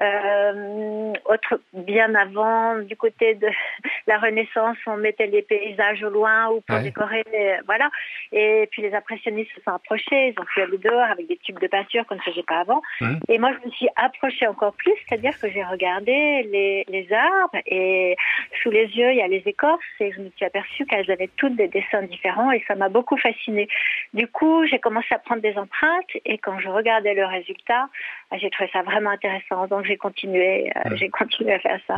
Euh, autre, bien avant, du côté de (laughs) la Renaissance, on mettait les paysages au loin ou pour décorer, voilà. Et puis les impressionnistes se sont approchés, ils ont pu aller dehors avec des tubes de peinture qu'on ne faisait pas avant. Mmh. Et moi, je me suis approchée encore plus, c'est-à-dire que j'ai regardé les, les arbres et sous les yeux, il y a les écorces et je me suis aperçue qu'elles avaient toutes des dessins différents et ça m'a beaucoup fascinée. Du coup, j'ai commencé à prendre des empreintes et quand je regardais le résultat, j'ai trouvé ça vraiment intéressant. Donc j'ai continué, euh, j'ai continué à faire ça.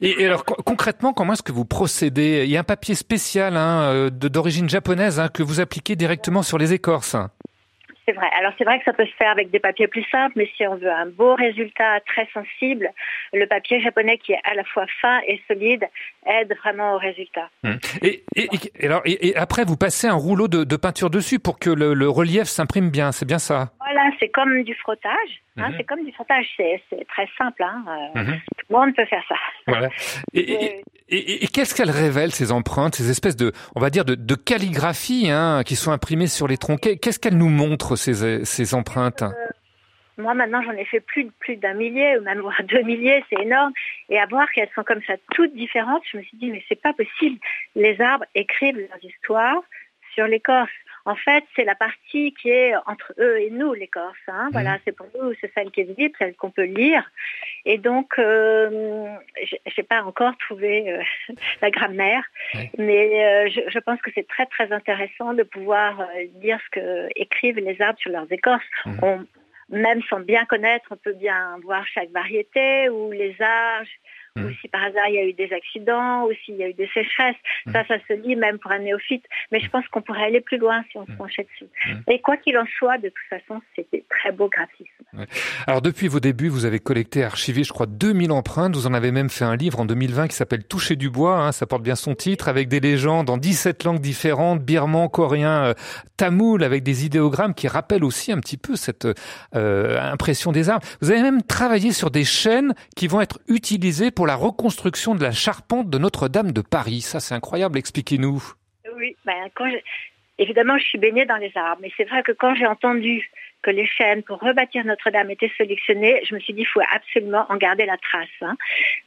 Et, alors concrètement, comment est-ce que vous procédez? Il y a un papier spécial hein, euh, d'origine japonaise hein, que vous appliquez directement sur les écorces. c'est vrai. Alors c'est vrai que ça peut se faire avec des papiers plus simples, mais si on veut un beau résultat très sensible, le papier japonais qui est à la fois fin et solide aide vraiment au résultat. Hum. Et, alors, et, après, vous passez un rouleau de, peinture dessus pour que le, relief s'imprime bien, c'est bien ça? Voilà, c'est comme du frottage. Hein, mhm. C'est comme du frottage, c'est très simple. Hein. Euh, mhm. Tout le monde peut faire ça. Voilà. (laughs) Et, et, qu'est-ce qu'elles révèlent ces empreintes, ces espèces de, on va dire, de, de calligraphie hein, qui sont imprimées sur les troncs Qu'est-ce qu'elles nous montrent ces, ces empreintes? Euh, Moi maintenant j'en ai fait plus, plus d'un millier ou même voire (laughs) deux milliers, c'est énorme. Et à voir qu'elles sont comme ça toutes différentes, je me suis dit mais c'est pas possible. Les arbres écrivent leurs histoires sur l'écorce. En fait, c'est la partie qui est entre eux et nous, l'écorce. Hein. Mhm. Voilà, c'est pour nous, c'est celle qui est visible, celle qu'on peut lire. Et donc, euh, j'ai pas encore trouvé euh, (laughs) la grammaire, mais euh, je, pense que c'est très très intéressant de pouvoir dire ce que écrivent les arbres sur leurs écorces. Mhm. Même sans bien connaître, on peut bien voir chaque variété ou les âges ou mm. si par hasard il y a eu des accidents, ou s'il y a eu des sécheresses. Mm. Ça, ça se lit même pour un néophyte. Mais je pense qu'on pourrait aller plus loin si on se mm. penchait dessus. Et quoi qu'il en soit, de toute façon, c'était très beau graphisme. Alors depuis vos débuts, vous avez collecté, archivé, je crois, 2000 empreintes. Vous en avez même fait un livre en 2020 qui s'appelle Toucher du bois. Hein, ça porte bien son titre, avec des légendes en 17 langues différentes, birman, coréen, euh, tamoul, avec des idéogrammes qui rappellent aussi un petit peu cette euh, impression des arbres. Vous avez même travaillé sur des chaînes qui vont être utilisées pour la reconstruction de la charpente de Notre-Dame de Paris. Ça, c'est incroyable. Expliquez-nous. Oui, ben, évidemment, je suis baignée dans les arbres, mais c'est vrai que quand j'ai entendu que les chaînes pour rebâtir Notre-Dame étaient sélectionnées, je me suis dit, il faut absolument en garder la trace. Hein.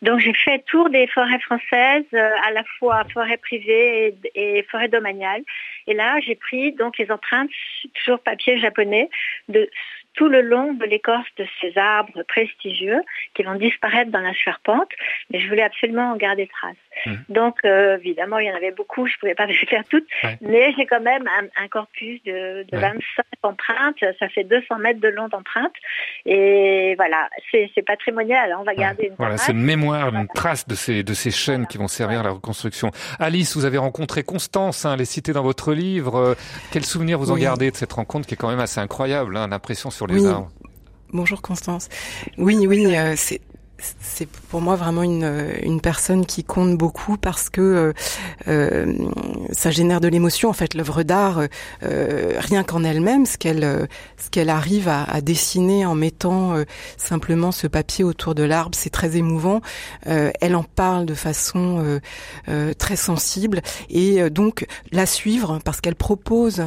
Donc j'ai fait tour des forêts françaises, euh, à la fois forêts privées et, et forêts domaniales. Et là, j'ai pris donc les empreintes, toujours papier japonais, de tout le long de l'écorce de ces arbres prestigieux qui vont disparaître dans la charpente, mais je voulais absolument en garder trace. Mmh. Donc, euh, évidemment, il y en avait beaucoup, je ne pouvais pas (laughs) les faire toutes, mais j'ai quand même un, corpus de, 25 empreintes, ça fait 200 mètres de long d'empreintes, et voilà, c'est patrimonial, hein, on va garder une Voilà, c'est une mémoire, une trace de ces, de ces chaînes qui vont servir à la reconstruction. Alice, vous avez rencontré Constance, hein, les citées dans votre livre. Quel souvenir vous en gardez de cette rencontre qui est quand même assez incroyable, hein, l'impression sur les arbres? Bonjour Constance. Oui, oui, euh, c'est c'est pour moi vraiment une, une personne qui compte beaucoup parce que euh, euh ça génère de l'émotion. En fait, l'œuvre d'art, euh, rien qu'en elle-même, ce qu'elle ce qu'elle arrive à, dessiner en mettant simplement ce papier autour de l'arbre, c'est très émouvant. Elle en parle de façon très sensible et donc la suivre parce qu'elle propose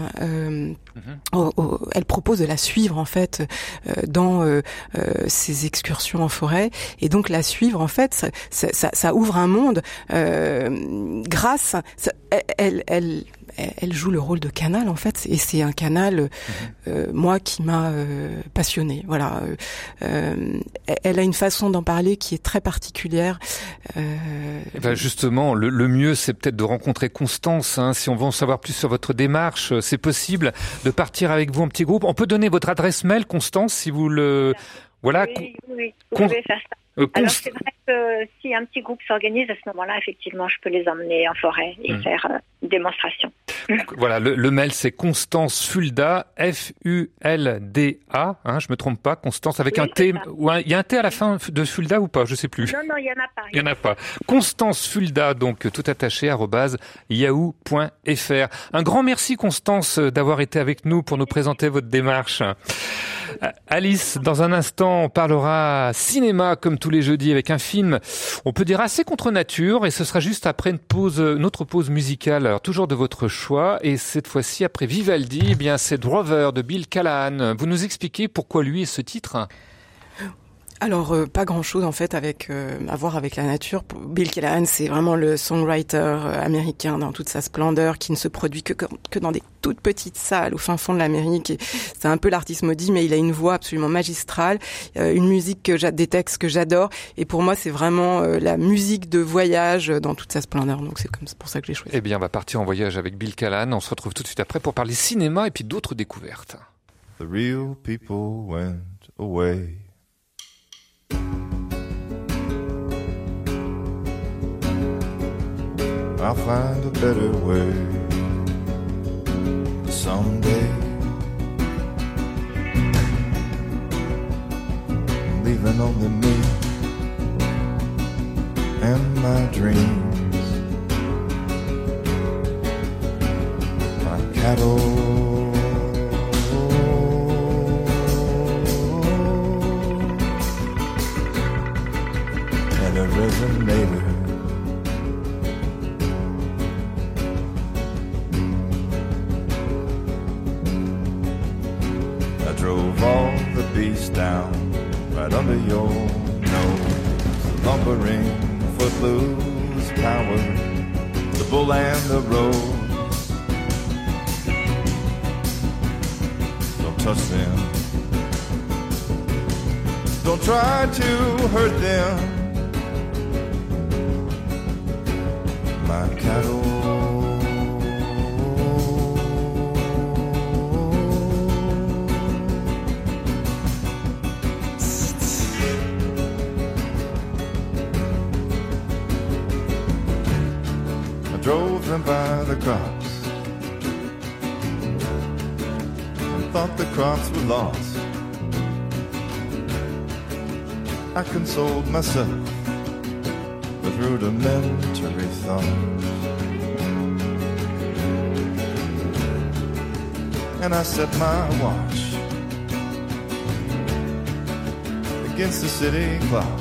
Elle propose de la suivre en fait euh, dans euh, euh, ses excursions en forêt. Et donc la suivre en fait ça, ça, ça ouvre un monde grâce elle, elle elle joue le rôle de canal en fait, et c'est un canal, mhm. euh, moi, qui m'a euh, passionné. Voilà, euh, elle a une façon d'en parler qui est très particulière. Eh ben justement, le, mieux, c'est peut-être de rencontrer Constance. Hein. si on veut en savoir plus sur votre démarche, c'est possible de partir avec vous en petit groupe. On peut donner votre adresse mail, Constance, si vous le. Voilà. Oui, oui, vous pouvez faire ça. Euh, Alors c'est vrai que si un petit groupe s'organise à ce moment-là, effectivement, je peux les emmener en forêt et hmm. faire euh, une démonstration. voilà, le, mail c'est Constance Fulda, F-U-L-D-A, hein, je me trompe pas, Constance avec un T, ou il y a un T à la fin de Fulda ou pas, je sais plus. Non, non, il y en a pas. Il y en a pas. Constance Fulda, donc tout attaché, yahoo.fr. Un grand merci Constance d'avoir été avec nous pour nous présenter votre démarche. Alice, dans un instant, on parlera cinéma comme tous les jeudis avec un film, on peut dire assez contre nature, et ce sera juste après une pause, notre pause musicale, toujours de votre choix, et cette fois-ci après Vivaldi, eh bien c'est Drover de Bill Callahan. Vous nous expliquez pourquoi lui et ce titre? Alors euh, pas grand chose en fait avec euh, à voir avec la nature. Bill Callahan, c'est vraiment le songwriter euh, américain dans toute sa splendeur, qui ne se produit que que dans des toutes petites salles au fin fond de l'Amérique. C'est un peu l'artiste maudit, mais il a une voix absolument magistrale, une musique que des textes que j'adore. Et pour moi, c'est vraiment la musique de voyage dans toute sa splendeur. Donc c'est comme pour ça que j'ai choisi. Eh bien, on va partir en voyage avec Bill Callahan. On se retrouve tout de suite après pour parler cinéma et puis d'autres découvertes. The real people went away. I'll find a better way someday. Leaving only me and my dreams, my cattle. and a resonator. The beasts down right under your nose. Lumbering, footloose power, the bull and the rose. Don't touch them. Don't try to hurt them. My cattle. Crops were lost. I consoled myself with rudimentary thoughts. And I set my watch against the city clock.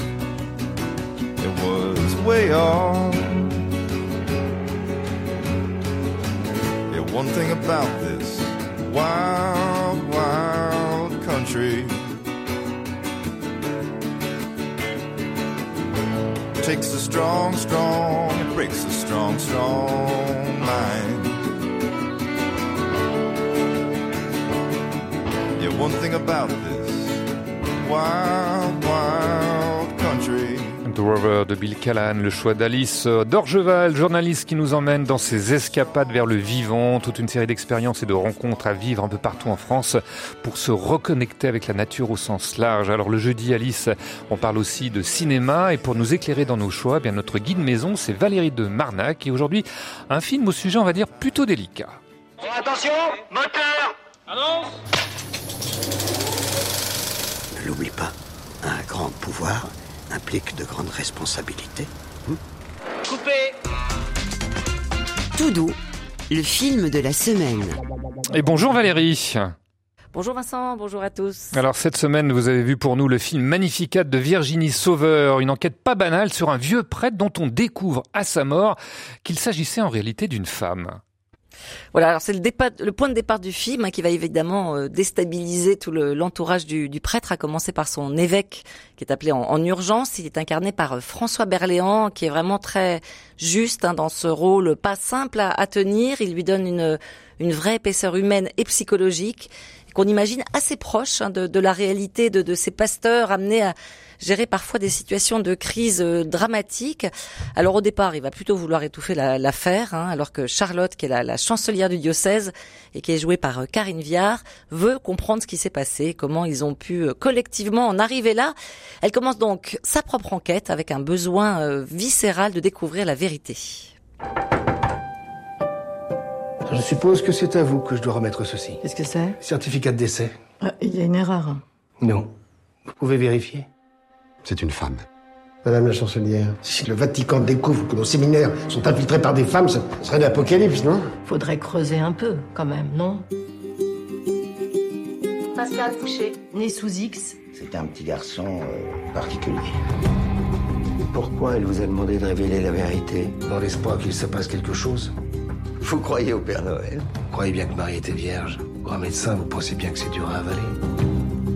It was way off. Yeah, one thing about this wild, wild country takes a strong, strong, it breaks a strong, strong mind. Yeah, one thing about this wild, wild Rover de Bill Callahan, le choix d'Alice Dorgeval, journaliste qui nous emmène dans ses escapades vers le vivant, toute une série d'expériences et de rencontres à vivre un peu partout en France pour se reconnecter avec la nature au sens large. Alors le jeudi, Alice, on parle aussi de cinéma. Et pour nous éclairer dans nos choix, eh bien notre guide maison, c'est Valérie de Marnac. Et aujourd'hui un film au sujet, on va dire, plutôt délicat. Attention, moteur! Annonce Ne l'oublie pas, un grand pouvoir implique de grandes responsabilités. Coupé Tout doux, le film de la semaine. Et bonjour Valérie. Bonjour Vincent, bonjour à tous. Alors cette semaine, vous avez vu pour nous le film Magnificat de Virginie Sauveur, une enquête pas banale sur un vieux prêtre dont on découvre à sa mort qu'il s'agissait en réalité d'une femme. Voilà, alors c'est le, le point de départ du film hein, qui va évidemment euh, déstabiliser tout le, l'entourage du, du, prêtre, à commencer par son évêque qui est appelé en, en urgence. Il est incarné par euh, François Berléand, qui est vraiment très juste hein, dans ce rôle pas simple à, à, tenir. Il lui donne une, une vraie épaisseur humaine et psychologique qu'on imagine assez proche hein, de, la réalité de, ces pasteurs amenés à gérer parfois des situations de crise euh, dramatiques. Alors au départ, il va plutôt vouloir étouffer l'affaire, la, hein, alors que Charlotte, qui est la, chancelière du diocèse et qui est jouée par euh, Karine Viard, veut comprendre ce qui s'est passé, comment ils ont pu euh, collectivement en arriver là. Elle commence donc sa propre enquête avec un besoin viscéral de découvrir la vérité. Je suppose que c'est à vous que je dois remettre ceci. Qu'est-ce que c'est? Certificat de décès. Ah, il y a une erreur. Non. Vous pouvez vérifier C'est une femme. Madame la chancelière, si le Vatican découvre que nos séminaires sont infiltrés par des femmes, ce serait l'apocalypse, non? Faudrait creuser un peu, quand même, non? Pascal Fouché. Né sous X. C'était un petit garçon euh, particulier. Pourquoi elle vous a demandé de révéler la vérité Dans l'espoir qu'il se passe quelque chose? Vous croyez au Père Noël? Vous croyez bien que Marie était vierge Pour un médecin, vous pensez bien que c'est dur à avaler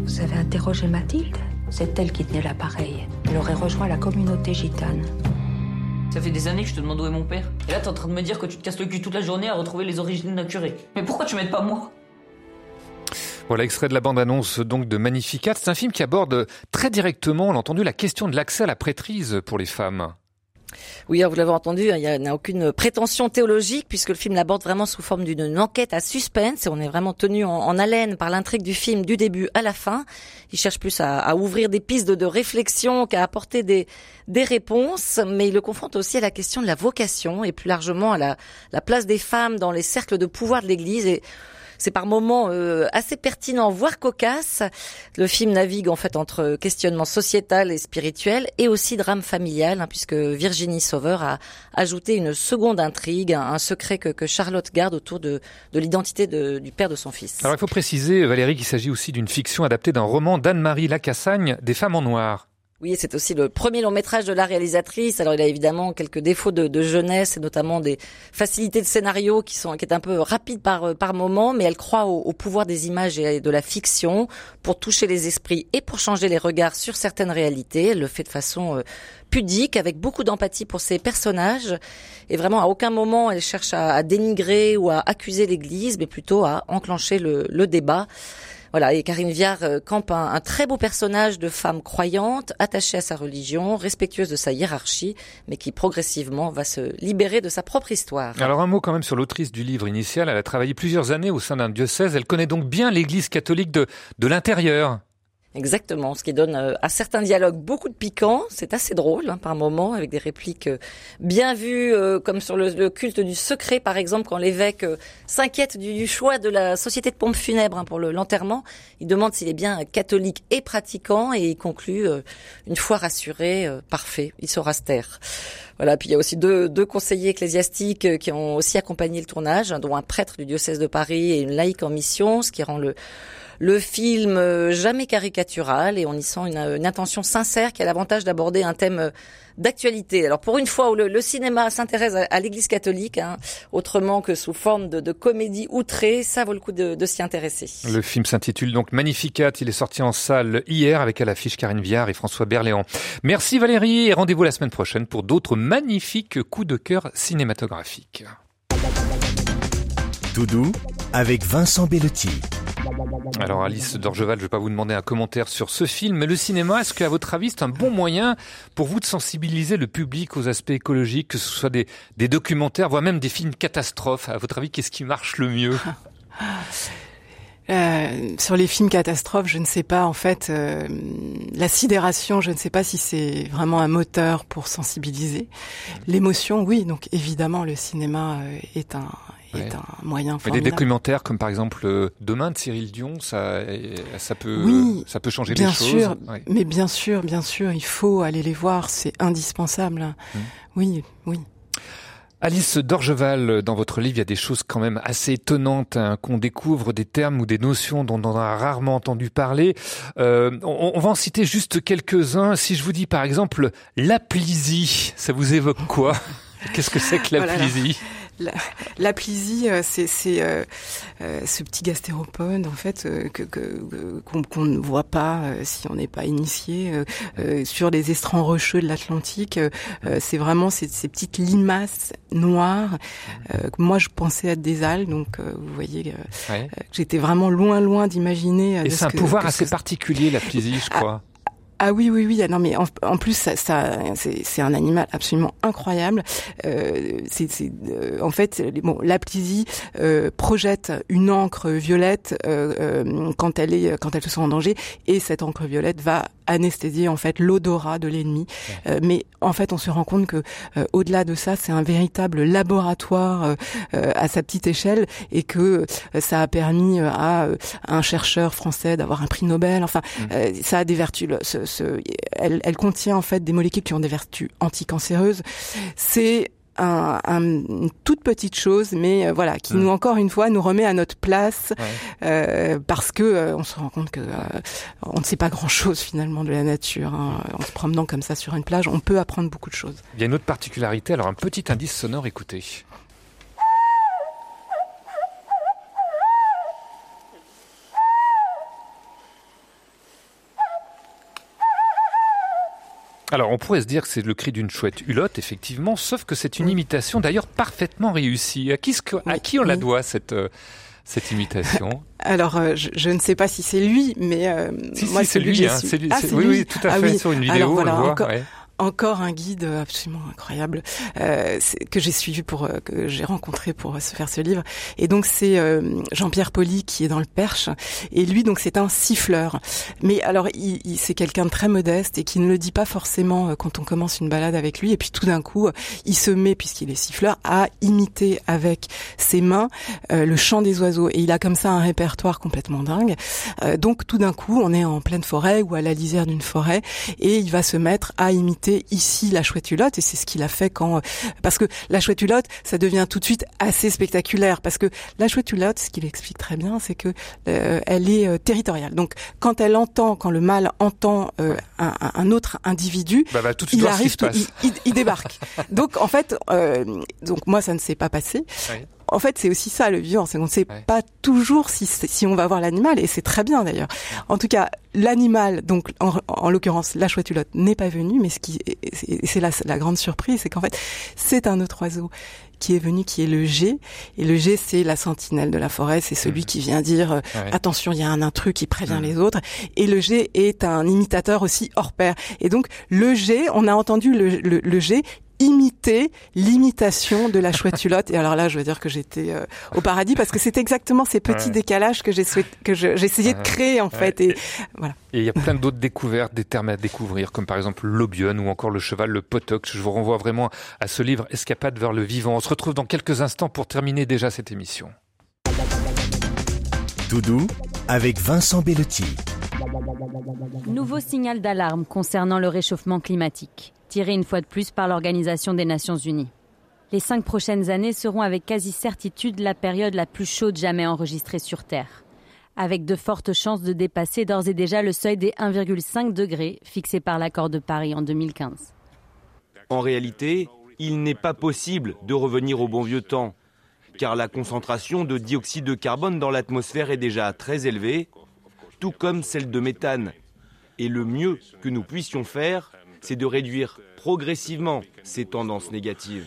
Vous avez interrogé Mathilde? C'est elle qui tenait l'appareil. Elle aurait rejoint la communauté gitane. Ça fait des années que je te demande où est mon père. Et là, t'es en train de me dire que tu te casses le cul toute la journée à retrouver les origines d'un curé. Mais pourquoi tu m'aides pas moi? Voilà, extrait de la bande-annonce donc de Magnificat. C'est un film qui aborde très directement, on l'a entendu, la question de l'accès à la prêtrise pour les femmes. Oui, vous l'avez entendu, il n'y a, aucune prétention théologique puisque le film l'aborde vraiment sous forme d'une enquête à suspense et on est vraiment tenu en, haleine par l'intrigue du film du début à la fin. Il cherche plus à, ouvrir des pistes de, de réflexion qu'à apporter des, des réponses, mais il le confronte aussi à la question de la vocation et plus largement à la, la place des femmes dans les cercles de pouvoir de l'Église et C'est par moments euh, assez pertinent, voire cocasse. Le film navigue en fait entre questionnement sociétal et spirituel et aussi drame familial, hein, puisque Virginie Sauveur a ajouté une seconde intrigue, un, secret que, Charlotte garde autour de, de l'identité du père de son fils. Alors il faut préciser, Valérie, qu'il s'agit aussi d'une fiction adaptée d'un roman d'Anne-Marie Lacassagne, Des femmes en noir. Oui, c'est aussi le premier long métrage de la réalisatrice. Alors, il a évidemment quelques défauts de, jeunesse et notamment des facilités de scénario qui sont qui est un peu rapide par par moment, mais elle croit au, au, pouvoir des images et de la fiction pour toucher les esprits et pour changer les regards sur certaines réalités. Elle le fait de façon euh, pudique, avec beaucoup d'empathie pour ses personnages. Et vraiment, à aucun moment, elle cherche à, à dénigrer ou à accuser l'Église, mais plutôt à enclencher le, le débat. Voilà, et Karine Viard euh, campe un, très beau personnage de femme croyante, attachée à sa religion, respectueuse de sa hiérarchie, mais qui progressivement va se libérer de sa propre histoire. Alors un mot quand même sur l'autrice du livre initial. Elle a travaillé plusieurs années au sein d'un diocèse. Elle connaît donc bien l'Église catholique de, de l'intérieur. Exactement, ce qui donne euh, à certains dialogues beaucoup de piquant. C'est assez drôle hein, par moments, avec des répliques euh, bien vues, euh, comme sur le, culte du secret, par exemple, quand l'évêque s'inquiète du, choix de la société de pompes funèbres hein, pour l'enterrement. il demande s'il est bien catholique et pratiquant, et il conclut, une fois rassuré, parfait, il saura se taire. Voilà, puis il y a aussi deux, deux conseillers ecclésiastiques qui ont aussi accompagné le tournage, hein, dont un prêtre du diocèse de Paris et une laïque en mission, ce qui rend le le film euh, jamais caricatural et on y sent une, une intention sincère qui a l'avantage d'aborder un thème euh, d'actualité. Alors pour une fois où le, cinéma s'intéresse à, l'Église catholique, hein, autrement que sous forme de, de, comédie outrée, ça vaut le coup de, de s'y intéresser. Le film s'intitule donc Magnificat. Il est sorti en salle hier avec à l'affiche Karine Viard et François Berléand. Merci Valérie et rendez-vous la semaine prochaine pour d'autres magnifiques coups de cœur cinématographiques. Tout doux avec Vincent Bellotti. Alors Alice Dorgeval, je ne vais pas vous demander un commentaire sur ce film, mais le cinéma, est-ce qu'à votre avis c'est un bon moyen pour vous de sensibiliser le public aux aspects écologiques, que ce soit des, des documentaires, voire même des films catastrophes? À votre avis, qu'est-ce qui marche le mieux? (laughs) Euh, sur les films catastrophes, je ne sais pas. En fait, euh, la sidération, je ne sais pas si c'est vraiment un moteur pour sensibiliser. L'émotion, oui. Donc évidemment, le cinéma euh, est un est un moyen formidable. des documentaires comme par exemple euh, Demain de Cyril Dion, ça, ça peut, oui, ça peut changer bien les choses. Sûr, Mais bien sûr, bien sûr, il faut aller les voir, c'est indispensable. Hum. Oui, oui. Alice Dorgeval, dans votre livre, il y a des choses quand même assez étonnantes, hein, qu'on découvre des termes ou des notions dont on a rarement entendu parler. Euh, on, va en citer juste quelques-uns. Si je vous dis par exemple l'aplisie, ça vous évoque quoi? (laughs) Qu'est-ce que c'est que l'aplisie la, la euh, c'est euh, euh, ce petit gastéropode en fait que qu'on ne voit pas si on n'est pas initié sur les estrands rocheux de l'Atlantique. c'est vraiment ces, ces, petites limaces noires. moi, je pensais être des algues, donc vous voyez, j'étais vraiment loin, loin d'imaginer. Et c'est un pouvoir assez particulier, la plisie, je ah, crois. Ah oui, oui, oui. Non, mais en, plus, ça, c'est un animal absolument incroyable. Euh, c'est euh, en fait, bon, l'aplysie euh, projette une encre violette euh, quand elle est quand elle se sent en danger, et cette encre violette va anesthésier en fait l'odorat de l'ennemi. mais en fait, on se rend compte que au-delà de ça, c'est un véritable laboratoire à sa petite échelle, et que ça a permis à un chercheur français d'avoir un prix Nobel. Enfin, mmh. ça a des vertus. Ce, elle, contient en fait des molécules qui ont des vertus anticancéreuses. C'est un, une toute petite chose, mais euh, voilà, qui nous encore une fois nous remet à notre place euh, parce que euh, on se rend compte que on ne sait pas grand chose finalement de la nature. Hein. En se promenant comme ça sur une plage, on peut apprendre beaucoup de choses. Il y a une autre particularité. Alors un petit indice sonore, écoutez. Alors, on pourrait se dire que c'est le cri d'une chouette hulotte, effectivement, sauf que c'est une imitation d'ailleurs parfaitement réussie. À qui, à qui on la doit cette euh, cette imitation? (laughs) Alors, euh, je, ne sais pas si c'est lui, mais euh, si, moi, c'est lui. Hein, ah, lui. oui, oui, tout à fait. Sur une vidéo, on le voit. encore un guide absolument incroyable euh, que j'ai suivi pour euh, que j'ai rencontré pour se faire ce livre. Et donc c'est euh, Jean-Pierre Poli qui est dans le Perche. Et lui donc c'est un siffleur. Mais alors il, il c'est quelqu'un de très modeste et qui ne le dit pas forcément euh, quand on commence une balade avec lui. Et puis tout d'un coup il se met puisqu'il est siffleur à imiter avec ses mains le chant des oiseaux. Et il a comme ça un répertoire complètement dingue. donc tout d'un coup on est en pleine forêt ou à la lisière d'une forêt et il va se mettre à imiter ici la chouette hulotte et c'est ce qu'il a fait quand parce que la chouette hulotte ça devient tout de suite assez spectaculaire parce que la chouette hulotte ce qu'il explique très bien c'est que euh, elle est euh, territoriale. Donc quand elle entend quand le mâle entend euh, un, un, autre individu bah, bah, tout il arrive tout, il, il, il, débarque. (laughs) Donc en fait euh, donc moi ça ne s'est pas passé. Oui en fait, c'est aussi ça le vivant, c'est qu'on ne sait ouais. pas toujours si, si on va voir l'animal, et c'est très bien d'ailleurs. En tout cas, l'animal, donc en, en l'occurrence la chouette hulotte, n'est pas venu, mais ce qui, c'est la, la grande surprise, c'est qu'en fait, c'est un autre oiseau qui est venu, qui est le G. Et le G, c'est la sentinelle de la forêt, c'est celui mmh. qui vient dire euh, ouais. attention, il y a un intrus qui prévient mmh. les autres. Et le G est un imitateur aussi hors pair. Et donc le G, on a entendu le, le, le G imiter l'imitation de la chouette hulotte. Et alors là, je veux dire que j'étais euh, au paradis parce que c'est exactement ces petits ouais. décalages que j'ai que j'essayais de créer en fait. Et voilà. Et il y a plein d'autres découvertes, des termes à découvrir, comme par exemple l'obion ou encore le cheval, le potox. Je vous renvoie vraiment à ce livre Escapade vers le vivant. On se retrouve dans quelques instants pour terminer déjà cette émission. Tout doux avec Vincent Bellotti. Nouveau signal d'alarme concernant le réchauffement climatique tiré une fois de plus par l'Organisation des Nations Unies. Les cinq prochaines années seront avec quasi certitude la période la plus chaude jamais enregistrée sur Terre, avec de fortes chances de dépasser d'ores et déjà le seuil des 1,5 degrés fixé par l'accord de Paris en 2015. En réalité, il n'est pas possible de revenir au bon vieux temps, car la concentration de dioxyde de carbone dans l'atmosphère est déjà très élevée, tout comme celle de méthane. Et le mieux que nous puissions faire, c'est de réduire progressivement ces tendances négatives.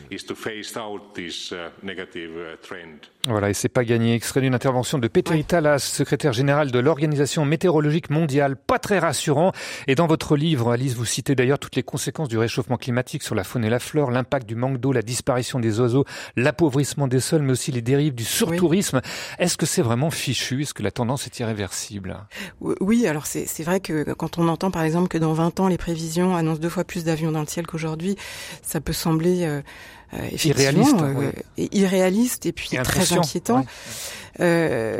Voilà, et c'est pas gagné. Extrait d'une intervention de Peter Talas, secrétaire général de l'Organisation météorologique mondiale. Pas très rassurant. Et dans votre livre, Alice, vous citez d'ailleurs toutes les conséquences du réchauffement climatique sur la faune et la flore, l'impact du manque d'eau, la disparition des oiseaux, l'appauvrissement des sols, mais aussi les dérives du surtourisme. Oui. Est-ce que c'est vraiment fichu? Est-ce que la tendance est irréversible? Oui, alors c'est vrai que quand on entend par exemple que dans 20 ans, les prévisions annoncent deux fois plus d'avions dans le ciel qu'aujourd'hui, ça peut sembler euh, euh, irréaliste, euh, ouais. irréaliste et puis et très inquiétant. Ouais. Euh,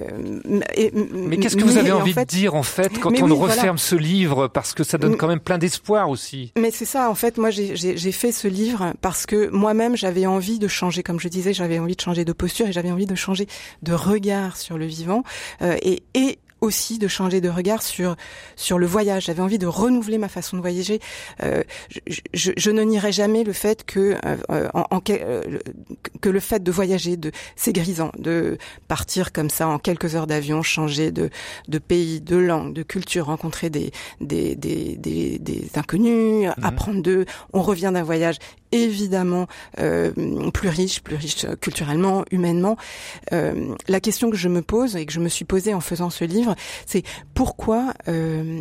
et, mais qu'est-ce que vous avez envie en fait, de dire en fait quand on oui, referme voilà. ce livre parce que ça donne quand même plein d'espoir aussi Mais c'est ça en fait moi j'ai fait ce livre parce que moi-même j'avais envie de changer comme je disais j'avais envie de changer de posture et j'avais envie de changer de regard sur le vivant euh, et, et aussi de changer de regard sur sur le voyage. J'avais envie de renouveler ma façon de voyager. Euh, je, je, je, ne nierai jamais le fait que euh, en, en, euh, que le fait de voyager, de c'est grisant, de partir comme ça en quelques heures d'avion, changer de de pays, de langue, de culture, rencontrer des des des des, des inconnus, mmh. apprendre d'eux. On revient d'un voyage évidemment euh, plus riche, plus riche culturellement, humainement. Euh, la question que je me pose et que je me suis posée en faisant ce livre, c'est pourquoi euh,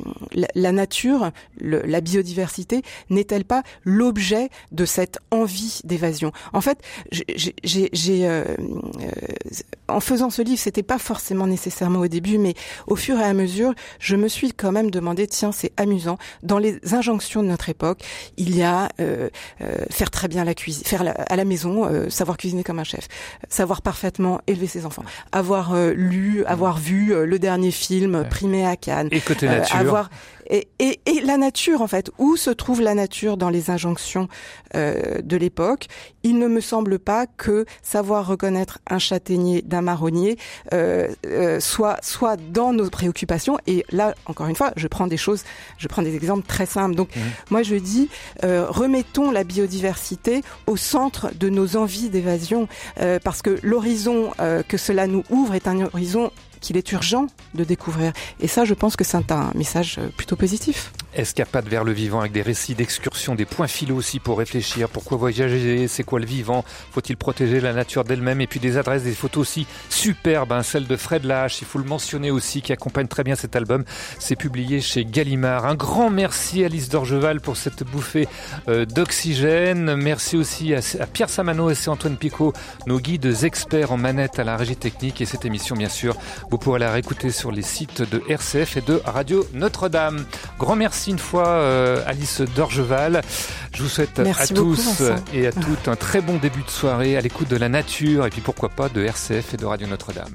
la, nature, le, la biodiversité n'est-elle pas l'objet de cette envie d'évasion? En fait, j'ai euh, en faisant ce livre, c'était pas forcément nécessairement au début, mais au fur et à mesure, je me suis quand même demandé, tiens, c'est amusant. Dans les injonctions de notre époque, il y a euh, faire très bien la cuisine, faire la, à la maison, euh, savoir cuisiner comme un chef, savoir parfaitement élever ses enfants, avoir euh, lu, avoir vu euh, le dernier film primé à Cannes, et côté nature. avoir et, et, et, la nature, en fait, où se trouve la nature dans les injonctions euh, de l'époque? Il ne me semble pas que savoir reconnaître un châtaignier d'un marronnier euh, euh, soit soit dans nos préoccupations. Et là, encore une fois, je prends des choses, je prends des exemples très simples. Donc, mmh. moi, je dis, euh, remettons la biodiversité au centre de nos envies d'évasion, euh, parce que l'horizon euh, que cela nous ouvre est un horizon qu'il est urgent de découvrir. Et ça, je pense que c'est un message plutôt positif. Escapade vers le vivant avec des récits d'excursion, des points philo aussi pour réfléchir. Pourquoi voyager? C'est quoi le vivant? Faut-il protéger la nature d'elle-même? Et puis des adresses, des photos aussi superbes, hein, celle de Fred Lache, il faut le mentionner aussi, qui accompagne très bien cet album. C'est publié chez Gallimard. Un grand merci à Alice Dorgeval pour cette bouffée euh, d'oxygène. Merci aussi à, Pierre Samano et Antoine Picot, nos guides experts en manette à la régie technique. Et cette émission, bien sûr, vous pourrez la réécouter sur les sites de RCF et de Radio Notre-Dame. Grand merci une fois, euh, Alice Dorgeval. Je vous souhaite Merci à beaucoup, tous Vincent. et à toutes un très bon début de soirée à l'écoute de la nature et puis pourquoi pas de RCF et de Radio Notre-Dame.